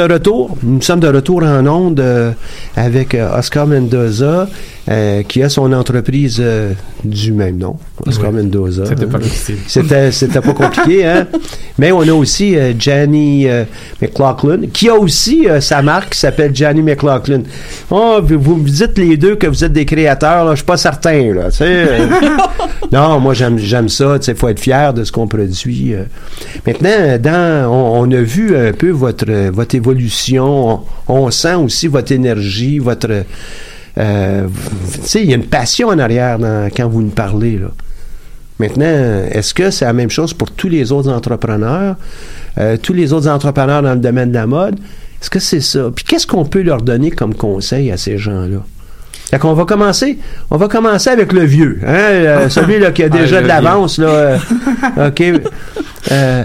De retour, nous sommes de retour en onde euh, avec euh, Oscar Mendoza, euh, qui a son entreprise euh, du même nom, Oscar Oui. Mendoza. C'était hein. pas difficile. C'était, c'était pas compliqué, hein. Mais on a aussi euh, Gianni euh, McLaughlin, qui a aussi euh, sa marque qui s'appelle Gianni McLaughlin. Oh, vous, vous me dites les deux que vous êtes des créateurs, là, je suis pas certain, là. euh. non, moi j'aime, j'aime ça, tu sais, faut être fier de ce qu'on produit. Maintenant, dans, on, on a vu un peu votre, votre évolution, on, on sent aussi votre énergie, votre, euh, il y a une passion en arrière dans- quand vous nous parlez, là. Maintenant, est-ce que c'est la même chose pour tous les autres entrepreneurs, euh, tous les autres entrepreneurs dans le domaine de la mode? Est-ce que c'est ça? Puis qu'est-ce qu'on peut leur donner comme conseil à ces gens-là? Fait qu'on va commencer, on va commencer avec le vieux, hein, euh, celui là qui a déjà de l'avance là, euh, ok, euh,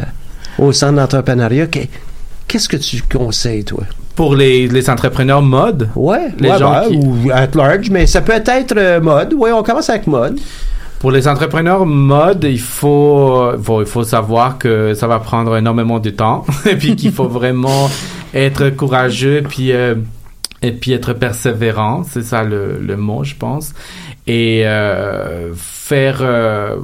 au centre d'entrepreneuriat. Qu'est- Qu'est-ce que tu conseilles toi? Pour les, les entrepreneurs mode, Ouais, Les ouais, gens qui- ou at large, mais ça peut être euh, mode. Oui, on commence avec mode. Pour les entrepreneurs mode, il faut, bon, il faut savoir que ça va prendre énormément de temps et puis qu'il faut vraiment être courageux puis euh, et puis être persévérant, c'est ça le, le mot, je pense. Et euh, faire, euh,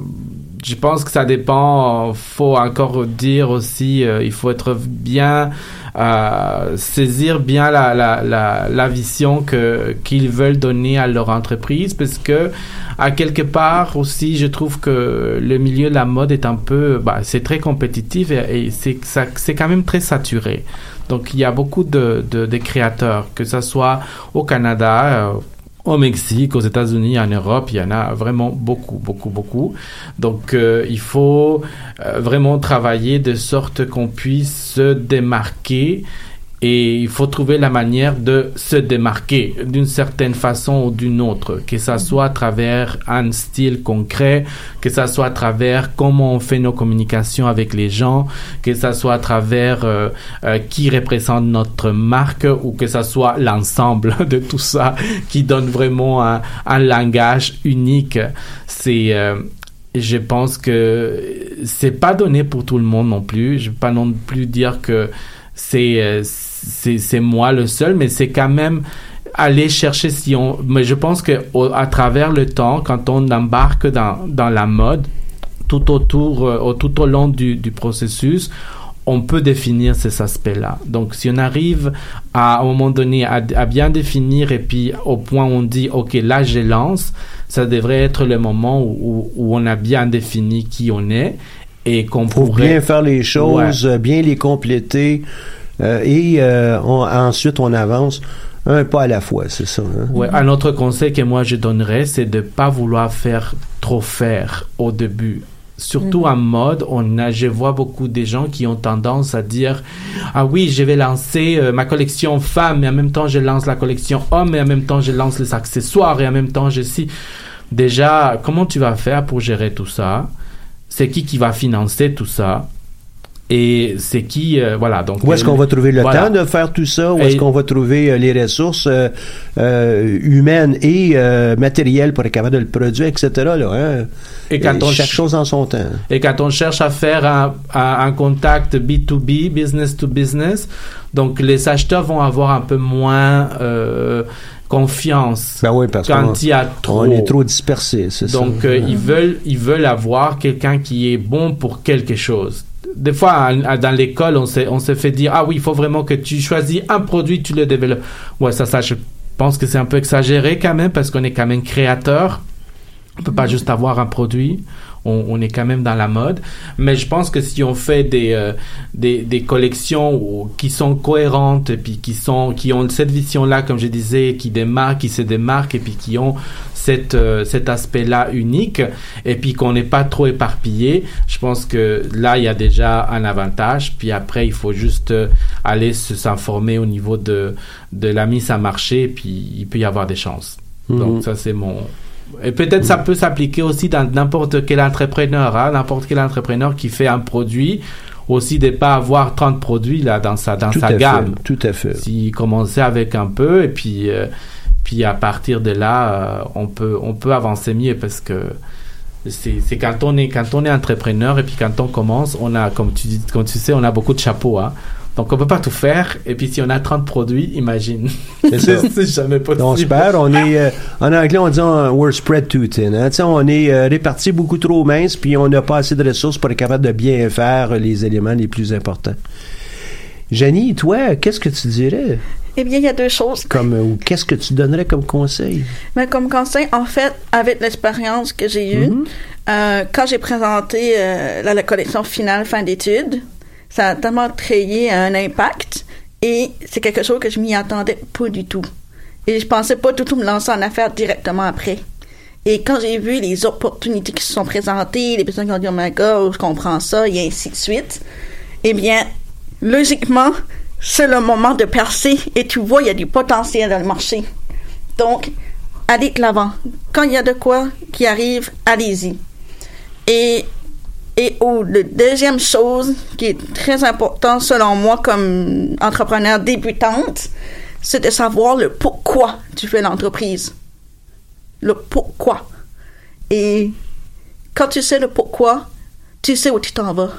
je pense que ça dépend. Faut encore dire aussi, euh, il faut être bien euh, saisir bien la, la, la, la vision que qu'ils veulent donner à leur entreprise parce que à quelque part aussi je trouve que le milieu de la mode est un peu bah, c'est très compétitif et, et c'est c'est quand même très saturé donc il y a beaucoup de, de, de créateurs que ce soit au Canada euh, au Mexique, aux États-Unis, en Europe, il y en a vraiment beaucoup, beaucoup, beaucoup. Donc, euh, il faut euh, vraiment travailler de sorte qu'on puisse se démarquer et il faut trouver la manière de se démarquer d'une certaine façon ou d'une autre, que ça soit à travers un style concret, que ça soit à travers comment on fait nos communications avec les gens, que ça soit à travers euh, euh, qui représente notre marque ou que ça soit l'ensemble de tout ça qui donne vraiment un, langage unique. C'est euh, je pense que c'est pas donné pour tout le monde non plus. Je vais pas non plus dire que c'est euh, c'est c'est moi le seul, mais c'est quand même aller chercher si on. Mais je pense que à travers le temps, quand on embarque dans dans la mode, tout autour, euh, tout au long du, du processus, on peut définir ces aspects-là. Donc, si on arrive à, à un moment donné à, bien définir et puis au point où on dit, OK, là, je lance, ça devrait être le moment où, où on a bien défini qui on est et qu'on Faut pourrait... bien faire les choses, euh, bien les compléter, euh, et euh, on- ensuite on avance un pas à la fois, c'est ça. hein? Ouais, un autre conseil que moi je donnerais, c'est de pas vouloir faire trop faire au début. Surtout Mhm. en mode, on a, je vois beaucoup de gens qui ont tendance à dire ah oui, je vais lancer euh, ma collection femme, mais en même temps je lance la collection homme, et en même temps je lance les accessoires, et en même temps je si. Déjà, comment tu vas faire pour gérer tout ça? C'est qui qui va financer tout ça Et c'est qui, euh, voilà. Donc Où est-ce qu'on va trouver le Voilà. temps de faire tout ça? Où est-ce Et- qu'on va trouver euh, les ressources euh, euh, humaines et euh, matérielles pour être capable de le produire, etc. Là, hein? Et quand on chaque ch- chose en son temps. Et quand on cherche à faire un, un, contact B2B, business to business, donc les acheteurs vont avoir un peu moins euh, confiance Ben oui, parce quand il y a trop. on est trop dispersé, c'est ça. Donc euh, ils veulent ils veulent avoir quelqu'un qui est bon pour quelque chose. Des fois dans l'école on s'est on se fait dire ah oui il faut vraiment que tu choisis un produit tu le développes. Ouais ça ça je pense que c'est un peu exagéré quand même parce qu'on est quand même créateur. On peut pas juste avoir un produit. On, on est quand même dans la mode. Mais je pense que si on fait des, euh, des, des collections qui sont cohérentes et puis qui, sont, qui ont cette vision-là, comme je disais, qui démarquent, qui se démarquent et puis qui ont cette, euh, cet aspect-là unique et puis qu'on n'est pas trop éparpillé, je pense que là, il y a déjà un avantage. Puis après, il faut juste euh, aller se- s'informer au niveau de, de la mise à marché et puis il peut y avoir des chances. Mhm. Donc ça, c'est mon... Et peut-être ça peut s'appliquer aussi dans n'importe quel entrepreneur, hein, n'importe quel entrepreneur qui fait un produit, aussi de pas avoir 30 produits là dans sa dans tout sa gamme. fait, tout à fait. S'il commençait avec un peu et puis euh, puis à partir de là, euh, on peut on peut avancer mieux parce que c'est c'est quand on est quand on est entrepreneur et puis quand on commence, on a comme tu dis comme tu sais, on a beaucoup de chapeaux hein. Donc, on peut pas tout faire. Et puis, si on a 30 produits, imagine. C'est ça. c'est jamais possible. On se perd, on est, euh, en anglais, on dit euh, we're spread too thin. Hein? Tu sais, On est euh, répartis beaucoup trop mince, puis on n'a pas assez de ressources pour être capable de bien faire les éléments les plus importants. Jenny, toi, qu'est-ce que tu dirais? Eh bien, il y a deux choses. Comme, ou qu'est-ce que tu donnerais comme conseil? Mais comme conseil, en fait, avec l'expérience que j'ai eue, Mhm. euh, quand j'ai présenté euh, la, la collection finale fin d'études, ça a tellement créé un impact et c'est quelque chose que je m'y attendais pas du tout. Et je pensais pas du tout me lancer en affaires directement après. Et quand j'ai vu les opportunités qui se sont présentées, les personnes qui ont dit, oh my god, je comprends ça, et ainsi de suite, eh bien, logiquement, c'est le moment de percer et tu vois, il y a du potentiel dans le marché. Donc, allez de l'avant. Quand il y a de quoi qui arrive, allez-y. Et, et oh, le deuxième chose qui est très important selon moi comme entrepreneur débutante, c'est de savoir le pourquoi tu fais l'entreprise. Le pourquoi. Et quand tu sais le pourquoi, tu sais où tu t'en vas.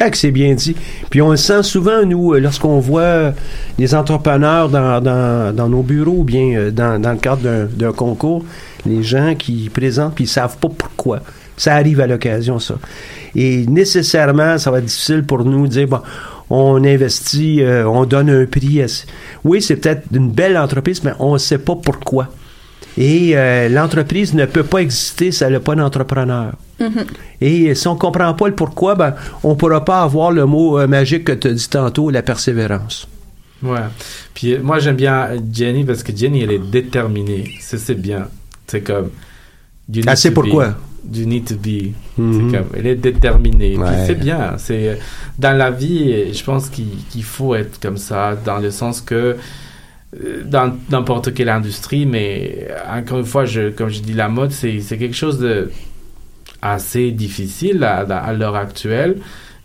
Ah, c'est bien dit. Puis on le sent souvent, nous, euh, lorsqu'on voit les entrepreneurs dans, dans, nos bureaux ou bien euh, dans, dans le cadre d'un- d'un concours, les gens qui présentent puis ils savent pas pourquoi. Ça arrive à l'occasion, ça. Et nécessairement, ça va être difficile pour nous de dire, bon, on investit, euh, on donne un prix. à Oui, c'est peut-être une belle entreprise, mais on ne sait pas pourquoi. Et euh, l'entreprise ne peut pas exister si elle n'a pas d'entrepreneur. Et si on ne comprend pas le pourquoi, ben, on ne pourra pas avoir le mot euh, magique que tu as dit tantôt, la persévérance. Ouais. Puis euh, moi, j'aime bien Jenny parce que Jenny, elle est déterminée. Ça, c'est bien. C'est comme. Elle sait to be. pourquoi? You need to be. Mhm. Comme. Elle est déterminée. Ouais. c'est bien. C'est, dans la vie, je pense qu'il, faut être comme ça, dans le sens que. euh, Dans n'importe quelle industrie, mais encore une fois, je, comme je dis, la mode, c'est, c'est quelque chose de assez difficile à, à l'heure actuelle.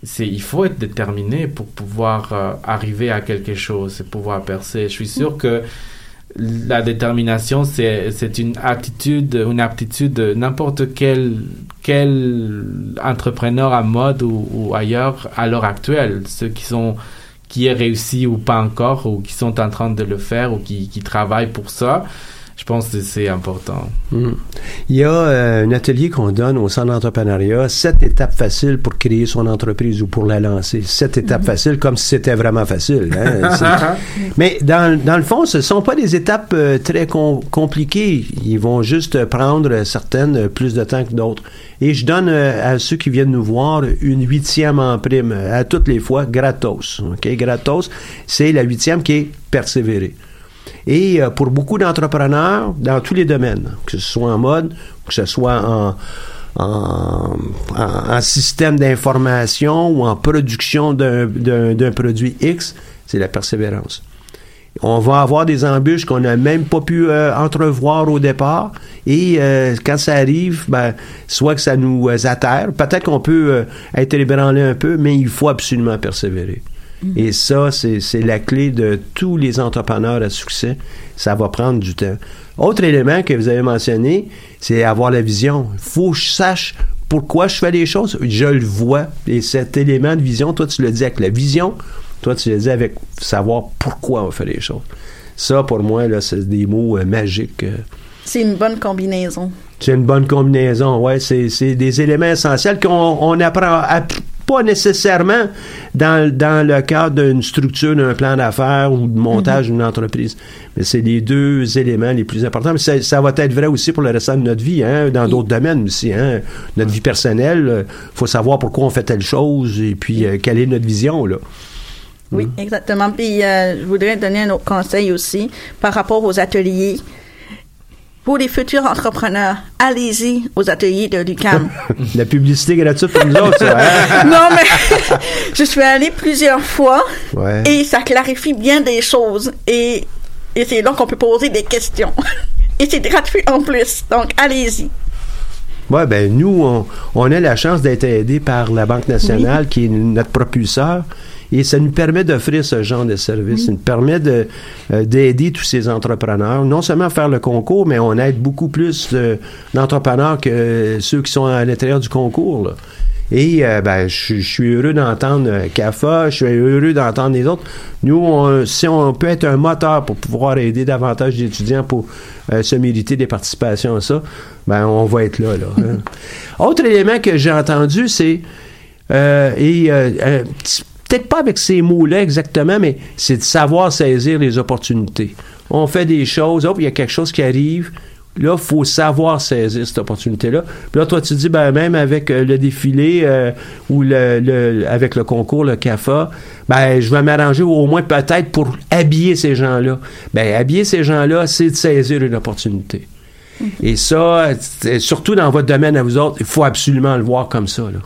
C'est, il faut être déterminé pour pouvoir euh, arriver à quelque chose et pouvoir percer. Je suis sûr que la détermination, c'est, une attitude, une aptitude de n'importe quel, quel entrepreneur à mode ou, ou ailleurs à l'heure actuelle. Ceux qui sont, qui est réussi ou pas encore, ou qui sont en train de le faire, ou qui, qui travaillent pour ça. Je pense que c'est important. Mhm. Il y a euh, un atelier qu'on donne au centre d'entrepreneuriat, sept étapes faciles pour créer son entreprise ou pour la lancer. Sept étapes faciles, comme si c'était vraiment facile. hein. Mais dans, dans le fond, ce ne sont pas des étapes euh, très com- compliquées. Ils vont juste prendre certaines euh, plus de temps que d'autres. Et je donne euh, à ceux qui viennent nous voir une huitième en prime à toutes les fois, gratos. OK? Gratos, c'est la huitième qui est persévérer. Et euh, pour beaucoup d'entrepreneurs, dans tous les domaines, que ce soit en mode, que ce soit en, en, système d'information ou en production d'un- produit X, c'est la persévérance. On va avoir des embûches qu'on n'a même pas pu euh, entrevoir au départ. Et euh, quand ça arrive, ben, soit que ça nous atterre, peut-être qu'on peut euh, être ébranlé un peu, mais il faut absolument persévérer. Et ça, c'est la clé de tous les entrepreneurs à succès. Ça va prendre du temps. Autre élément que vous avez mentionné, c'est avoir la vision. Il faut que je sache pourquoi je fais les choses. Je le vois. Et cet élément de vision, toi, tu le dis avec la vision. Toi, tu le dis avec savoir pourquoi on fait les choses. Ça, pour moi, c'est des mots euh, magiques. euh. C'est une bonne combinaison. C'est une bonne combinaison, ouais. C'est, c'est des éléments essentiels qu'on on apprend à- pas nécessairement dans, dans le cadre d'une structure, d'un plan d'affaires ou de montage d'une entreprise. Mais c'est les deux éléments les plus importants. Mais ça, ça va être vrai aussi pour le restant de notre vie, hein, dans d'autres domaines aussi. Hein. Notre vie personnelle, il faut savoir pourquoi on fait telle chose et puis euh, quelle est notre vision, là. Oui, exactement. Puis euh, je voudrais donner un autre conseil aussi par rapport aux ateliers. Pour les futurs entrepreneurs, allez-y aux ateliers de l'UQAM. La publicité gratuite pour nous autres, ça, hein? non, mais je suis allée plusieurs fois Ouais. et ça clarifie bien des choses. Et, et c'est là qu'on peut poser des questions. Et c'est gratuit en plus. Donc, allez-y. Ouais, ben nous, on, on a la chance d'être aidés par la Banque nationale, qui est notre propulseur, et ça nous permet d'offrir ce genre de service. Ça nous permet de, euh, d'aider tous ces entrepreneurs, non seulement à faire le concours, mais on aide beaucoup plus de- d'entrepreneurs que ceux qui sont à l'intérieur du concours. là. Et euh, ben, je, je suis heureux d'entendre euh, CAFA, je suis heureux d'entendre les autres. Nous, on- si on peut être un moteur pour pouvoir aider davantage d'étudiants pour euh, se mériter des participations à ça, ben on va être là. là hein. Autre élément que j'ai entendu, c'est euh, et euh, peut-être pas avec ces mots-là exactement, mais c'est de savoir saisir les opportunités. On fait des choses, hop, il y a quelque chose qui arrive. Là, il faut savoir saisir cette opportunité-là. Puis là, toi, tu dis, ben, même avec euh, le défilé euh, ou le, le- avec le concours, le CAFA, ben, je vais m'arranger au moins peut-être pour habiller ces gens-là. Ben, habiller ces gens-là, c'est de saisir une opportunité. Et ça, surtout dans votre domaine à vous autres, il faut absolument le voir comme ça. Là.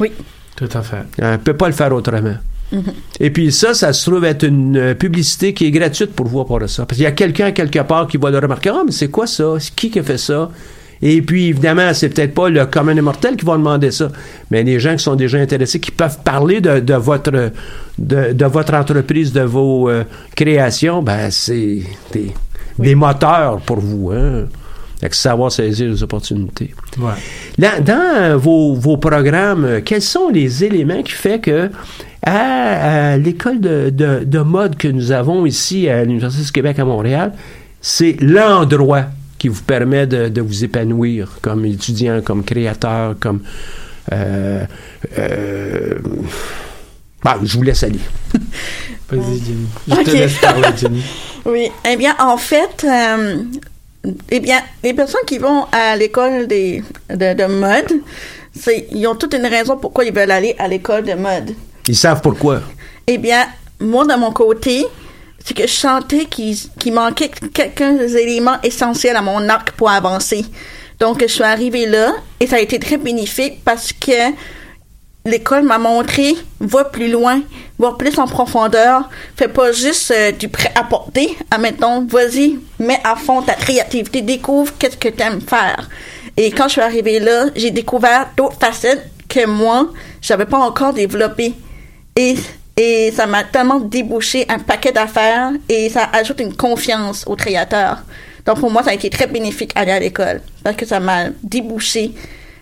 Oui. Tout à fait. On ne peut pas le faire autrement. Et puis ça, ça se trouve être une euh, publicité qui est gratuite pour vous pour ça. Parce qu'il y a quelqu'un quelque part qui va le remarquer. Ah, mais c'est quoi ça? C'est qui qui a fait ça? Et puis, évidemment, c'est peut-être pas le commun des mortels qui va demander ça, mais les gens qui sont déjà intéressés, qui peuvent parler de, de votre, de, de votre entreprise, de vos euh, créations, ben, c'est des, des moteurs pour vous. Hein? Fait que savoir saisir les opportunités. Ouais. Là, dans euh, vos, vos programmes, euh, quels sont les éléments qui fait que à, à l'école de, de- de mode que nous avons ici à l'Université du Québec à Montréal, c'est l'endroit qui vous permet de, de vous épanouir comme étudiant, comme créateur, comme... euh, euh, bah, je vous laisse aller. Vas-y, Jenny. Je Ok. te laisse parler, Jenny. Oui. Eh bien, en fait, euh, eh bien, les personnes qui vont à l'école des, de, de mode, c'est, ils ont toute une raison pourquoi ils veulent aller à l'école de mode. Ils savent pourquoi. Eh bien, moi, de mon côté, c'est que je sentais qu'il qu'il manquait quelques éléments essentiels à mon arc pour avancer. Donc, je suis arrivée là et ça a été très bénéfique parce que l'école m'a montré, va plus loin, va plus en profondeur, fais pas juste euh, du prêt à porter, admettons, vas-y, mets à fond ta créativité, découvre qu'est-ce que tu aimes faire. Et quand je suis arrivée là, j'ai découvert d'autres facettes que moi, j'avais pas encore développées. Et, et ça m'a tellement débouché un paquet d'affaires et ça ajoute une confiance au créateur. Donc pour moi, ça a été très bénéfique aller à l'école parce que ça m'a débouché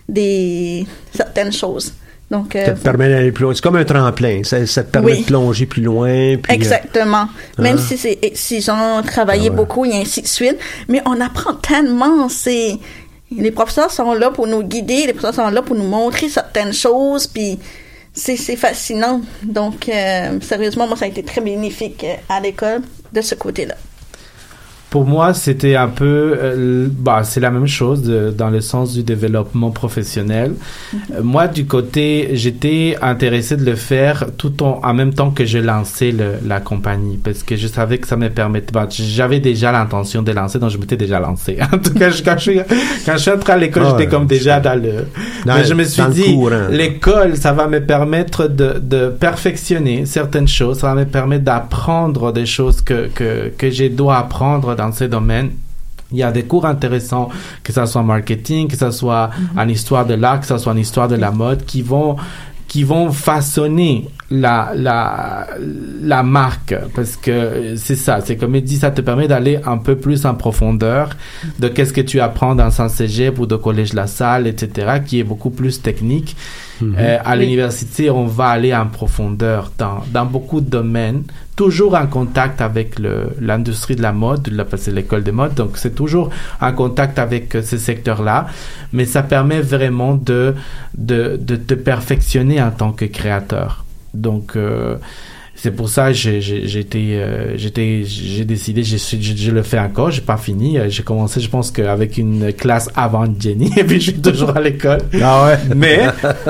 des certaines choses. Donc, euh, Ça te permet d'aller plus loin. C'est comme un tremplin. Ça, ça te permet Oui. de plonger plus loin. puis, euh, Exactement. Même Ah. si c'est exigeant, travailler Ah ouais. beaucoup et ainsi de suite. Mais on apprend tellement. C'est les professeurs sont là pour nous guider, les professeurs sont là pour nous montrer certaines choses. Puis c'est c'est fascinant. Donc euh, sérieusement, moi ça a été très bénéfique à l'école de ce côté-là. Pour moi, c'était un peu, euh, bah, c'est la même chose de- dans le sens du développement professionnel. Euh, moi, du côté, j'étais intéressé de le faire tout en, en même temps que je lançais le- la compagnie, parce que je savais que ça me permettait. bah, j'avais déjà l'intention de lancer, donc je m'étais déjà lancé. en tout cas, je- quand je suis, quand je suis entré à l'école, j'étais comme déjà dans le. Dans- Mais je me suis dit, courant. l'école, ça va me permettre de, de perfectionner certaines choses, ça va me permettre d'apprendre des choses que, que, que je dois apprendre dans ces domaines. Il y a des cours intéressants, que ça soit en marketing, que ça soit en histoire de l'art, que ça soit en histoire de la mode, qui vont qui vont façonner la la la marque. Parce que c'est ça c'est comme il dit ça te permet d'aller un peu plus en profondeur de qu'est-ce que tu apprends dans un cégep ou de collège La Salle etc qui est beaucoup plus technique Euh, à l'université on va aller en profondeur dans dans beaucoup de domaines toujours en contact avec le l'industrie de la mode là parce que c'est l'école de mode donc c'est toujours en contact avec euh, ces secteurs là mais ça permet vraiment de de de te perfectionner en tant que créateur. Donc euh, c'est pour ça que j'ai j'ai- j'étais euh, j'étais j'ai décidé je, suis- je, je le fais encore j'ai pas fini Euh, j'ai commencé je pense qu'avec une classe avant Jenny et puis je suis toujours à l'école Ah ouais? mais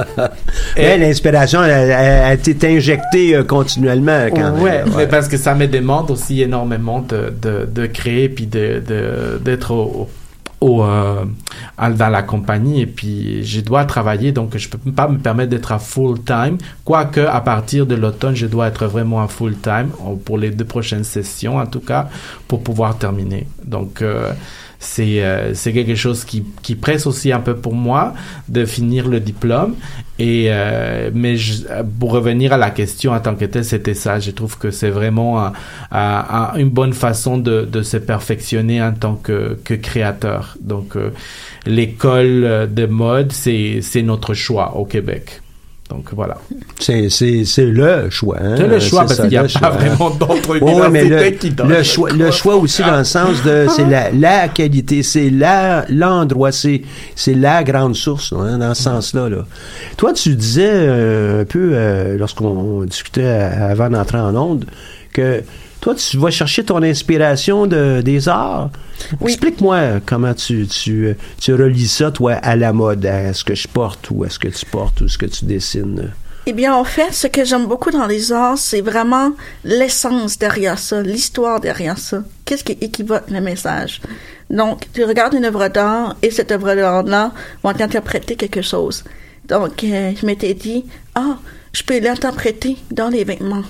Mais l'inspiration, elle, a été injectée euh, continuellement. Quand même. ouais, mais parce que ça me demande aussi énormément de, de, de créer puis de de- d'être au, euh, dans la compagnie et puis je dois travailler donc je peux pas me permettre d'être à full time. Quoique à partir de l'automne je dois être vraiment à full time euh, pour les deux prochaines sessions en tout cas pour pouvoir terminer. Donc euh, c'est euh, c'est quelque chose qui, qui presse aussi un peu pour moi de finir le diplôme. Et euh, mais je- pour revenir à la question en tant que telle c'était ça. Je trouve que c'est vraiment un- un- un- une bonne façon de, de se perfectionner en tant que, que créateur. Donc euh, l'école de mode c'est notre choix au Québec Donc voilà. C'est, c'est, c'est le choix. Hein? C'est le choix, parce qu'il n'y a le pas choix. vraiment d'autres mais universités le, qui donnent le choix, le choix aussi dans le sens de c'est la, la qualité, c'est la l'endroit, c'est c'est la grande source hein, dans ce sens-là. Là. Toi, tu disais euh, un peu euh, lorsqu'on discutait à- avant d'entrer en onde que toi, tu vas chercher ton inspiration de, des arts. Explique-moi comment tu, tu, tu relis ça, toi, à la mode, à ce que je porte ou à ce que tu portes ou ce que tu dessines? Eh bien, en fait, ce que j'aime beaucoup dans les arts, c'est vraiment l'essence derrière ça, l'histoire derrière ça. Qu'est-ce qui équivoque le message? Donc, tu regardes une œuvre d'art et cette œuvre d'art-là va t'interpréter quelque chose. Donc, euh, je m'étais dit, ah, je peux l'interpréter dans les vêtements.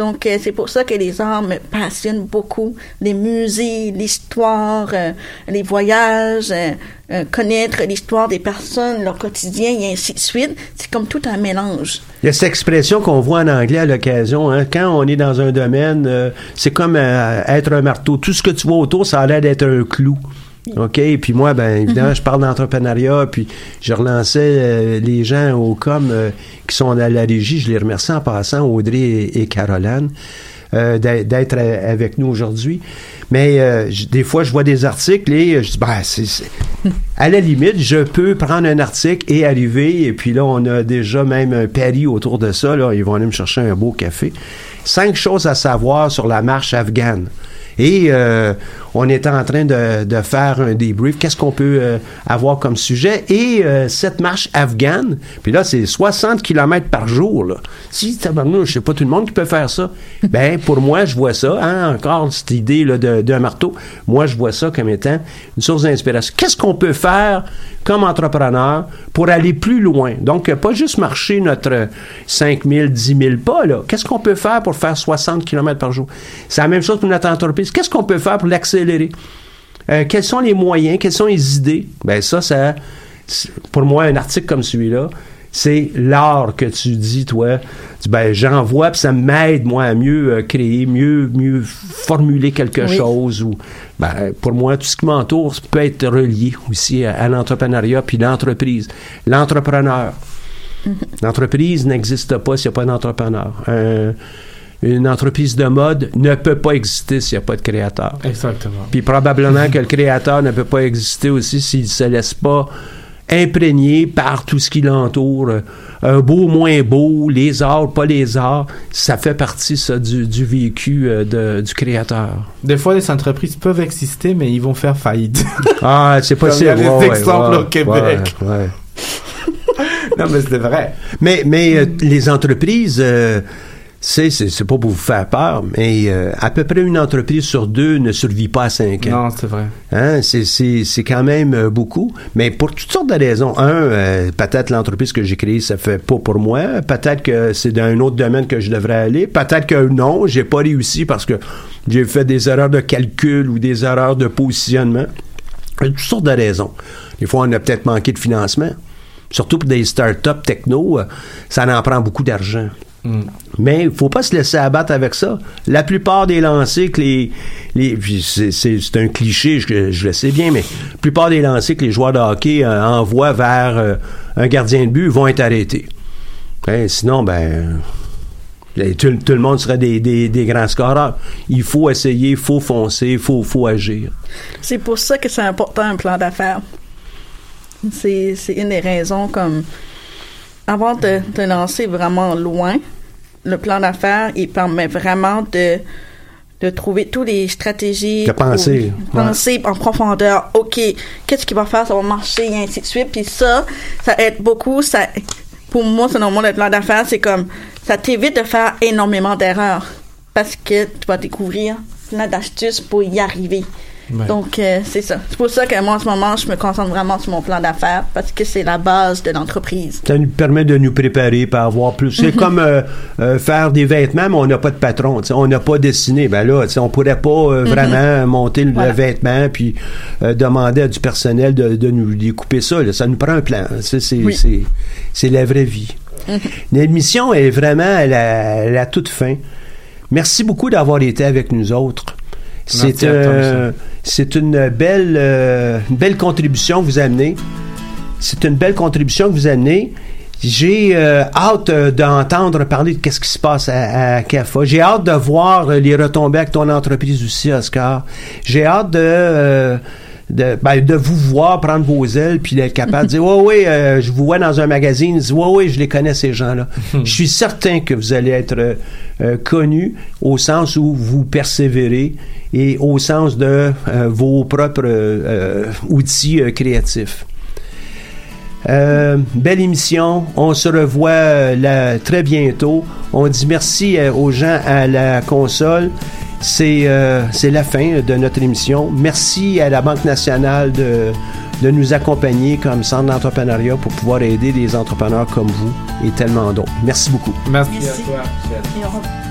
Donc, euh, c'est pour ça que les arts me passionnent beaucoup. Les musées, l'histoire, euh, les voyages, euh, connaître l'histoire des personnes, leur quotidien et ainsi de suite. C'est comme tout un mélange. Il y a cette expression qu'on voit en anglais à l'occasion. Hein, quand on est dans un domaine, c'est comme être un marteau. Tout ce que tu vois autour, ça a l'air d'être un clou. OK? Et puis moi, ben évidemment, je parle d'entrepreneuriat, puis je relançais euh, les gens au com euh, qui sont à la régie. Je les remercie en passant, Audrey et, Caroline, euh, d'être avec nous aujourd'hui. Mais des fois, je vois des articles et je dis, ben, c'est- à la limite, je peux prendre un article et arriver, et puis là, on a déjà même un pari autour de ça. Là, ils vont aller me chercher un beau café. Cinq choses à savoir sur la marche afghane. Et euh, on était en train de, de faire un débrief. Qu'est-ce qu'on peut euh, avoir comme sujet? Et euh, cette marche afghane, puis là, c'est 60 km par jour. Là. Si, tabarnouche, sais pas tout le monde qui peut faire ça. Ben, pour moi, je vois ça, hein, encore cette idée de- d'un marteau, moi, je vois ça comme étant une source d'inspiration. Qu'est-ce qu'on peut faire comme entrepreneur pour aller plus loin? Donc, pas juste marcher notre 5 000, 10 000 pas, là. Qu'est-ce qu'on peut faire pour faire 60 km par jour? C'est la même chose pour notre entreprise. Qu'est-ce qu'on peut faire pour l'accélérer? Euh, quels sont les moyens? Quelles sont les idées? Ben, ça, ça, pour moi, un article comme celui-là, c'est l'art que tu dis, toi. Tu ben, j'en vois, puis ça m'aide, moi, à mieux euh, créer, mieux, mieux formuler quelque Oui. chose. Ou, ben, pour moi, tout ce qui m'entoure ça peut être relié aussi à, à l'entrepreneuriat puis l'entreprise. L'entrepreneur. L'entreprise n'existe pas s'il n'y a pas d'entrepreneur. Un- une entreprise de mode ne peut pas exister s'il n'y a pas de créateur. Exactement. Puis probablement que le créateur ne peut pas exister aussi s'il ne se laisse pas imprégné par tout ce qui l'entoure. Un beau, moins beau, les arts, pas les arts, ça fait partie ça, du, du vécu euh, de- du créateur. Des fois, les entreprises peuvent exister, mais ils vont faire faillite. Ah, c'est possible. il y a des ouais, exemples ouais, au Québec. ouais. non, mais c'est vrai. Mais, mais euh, les entreprises, euh, c'est, c'est, c'est pas pour vous faire peur, mais euh, à peu près une entreprise sur deux ne survit pas à cinq ans. Non, c'est vrai. Hein, c'est, c'est, c'est quand même euh, beaucoup, mais pour toutes sortes de raisons. Un, euh, peut-être l'entreprise que j'ai créée, ça fait pas pour moi. Peut-être que c'est dans un autre domaine que je devrais aller. Peut-être que non, j'ai pas réussi parce que j'ai fait des erreurs de calcul ou des erreurs de positionnement. Il y a toutes sortes de raisons. Des fois, on a peut-être manqué de financement. Surtout pour des start-up techno, euh, ça en prend beaucoup d'argent. Mais il faut pas se laisser abattre avec ça. La plupart des lancers que les... c'est, un cliché, je, le sais bien, mais la plupart des lancers que les joueurs de hockey euh, envoient vers euh, un gardien de but vont être arrêtés. Hein, sinon, ben... euh, Tout, le monde serait des, des- grands scoreurs. Il faut essayer, il faut foncer, il faut, faut agir. C'est pour ça que c'est important un plan d'affaires. C'est une des raisons comme avant de te lancer vraiment loin, le plan d'affaires, il permet vraiment de de trouver toutes les stratégies. De penser, pour- Penser en profondeur. OK, qu'est-ce qui va faire? Ça va marcher, et ainsi de suite. Puis ça, ça aide beaucoup. Ça, pour moi, c'est normalement le plan d'affaires, c'est comme, ça t'évite de faire énormément d'erreurs. Parce que tu vas découvrir plein d'astuces pour y arriver. Ouais. Donc, euh, c'est ça. C'est pour ça que moi, en ce moment, je me concentre vraiment sur mon plan d'affaires parce que c'est la base de l'entreprise. Ça nous permet de nous préparer pour avoir plus. C'est comme euh, euh, faire des vêtements, mais on n'a pas de patron. On n'a pas dessiné. Ben là, on pourrait pas euh, vraiment monter le, Voilà. vêtement puis demander à du personnel de, de nous découper ça. là. Ça nous prend un plan. C'est, Oui. la vraie vie. L'émission est vraiment à la, à la toute fin. Merci beaucoup d'avoir été avec nous autres. C'est, euh, une belle, euh, une belle contribution que vous amenez. C'est une belle contribution que vous amenez. J'ai euh, hâte d'entendre parler de qu'est-ce qui se passe à, à CAFA. J'ai hâte de voir les retombées avec ton entreprise aussi, Oscar. J'ai hâte de... de, ben, de vous voir prendre vos ailes puis d'être capable de dire ouais ouais euh, je vous vois dans un magazine je dis, ouais ouais je les connais ces gens là je suis certain que vous allez être euh, euh, connu au sens où vous persévérez et au sens de euh, vos propres euh, outils euh, créatifs euh, belle émission. On se revoit euh, là, très bientôt. On dit merci euh, aux gens à la console. C'est euh, c'est la fin de notre émission. Merci à la Banque nationale de, de nous accompagner comme centre d'entrepreneuriat pour pouvoir aider des entrepreneurs comme vous et tellement d'autres. Merci beaucoup. Merci, Merci. à toi.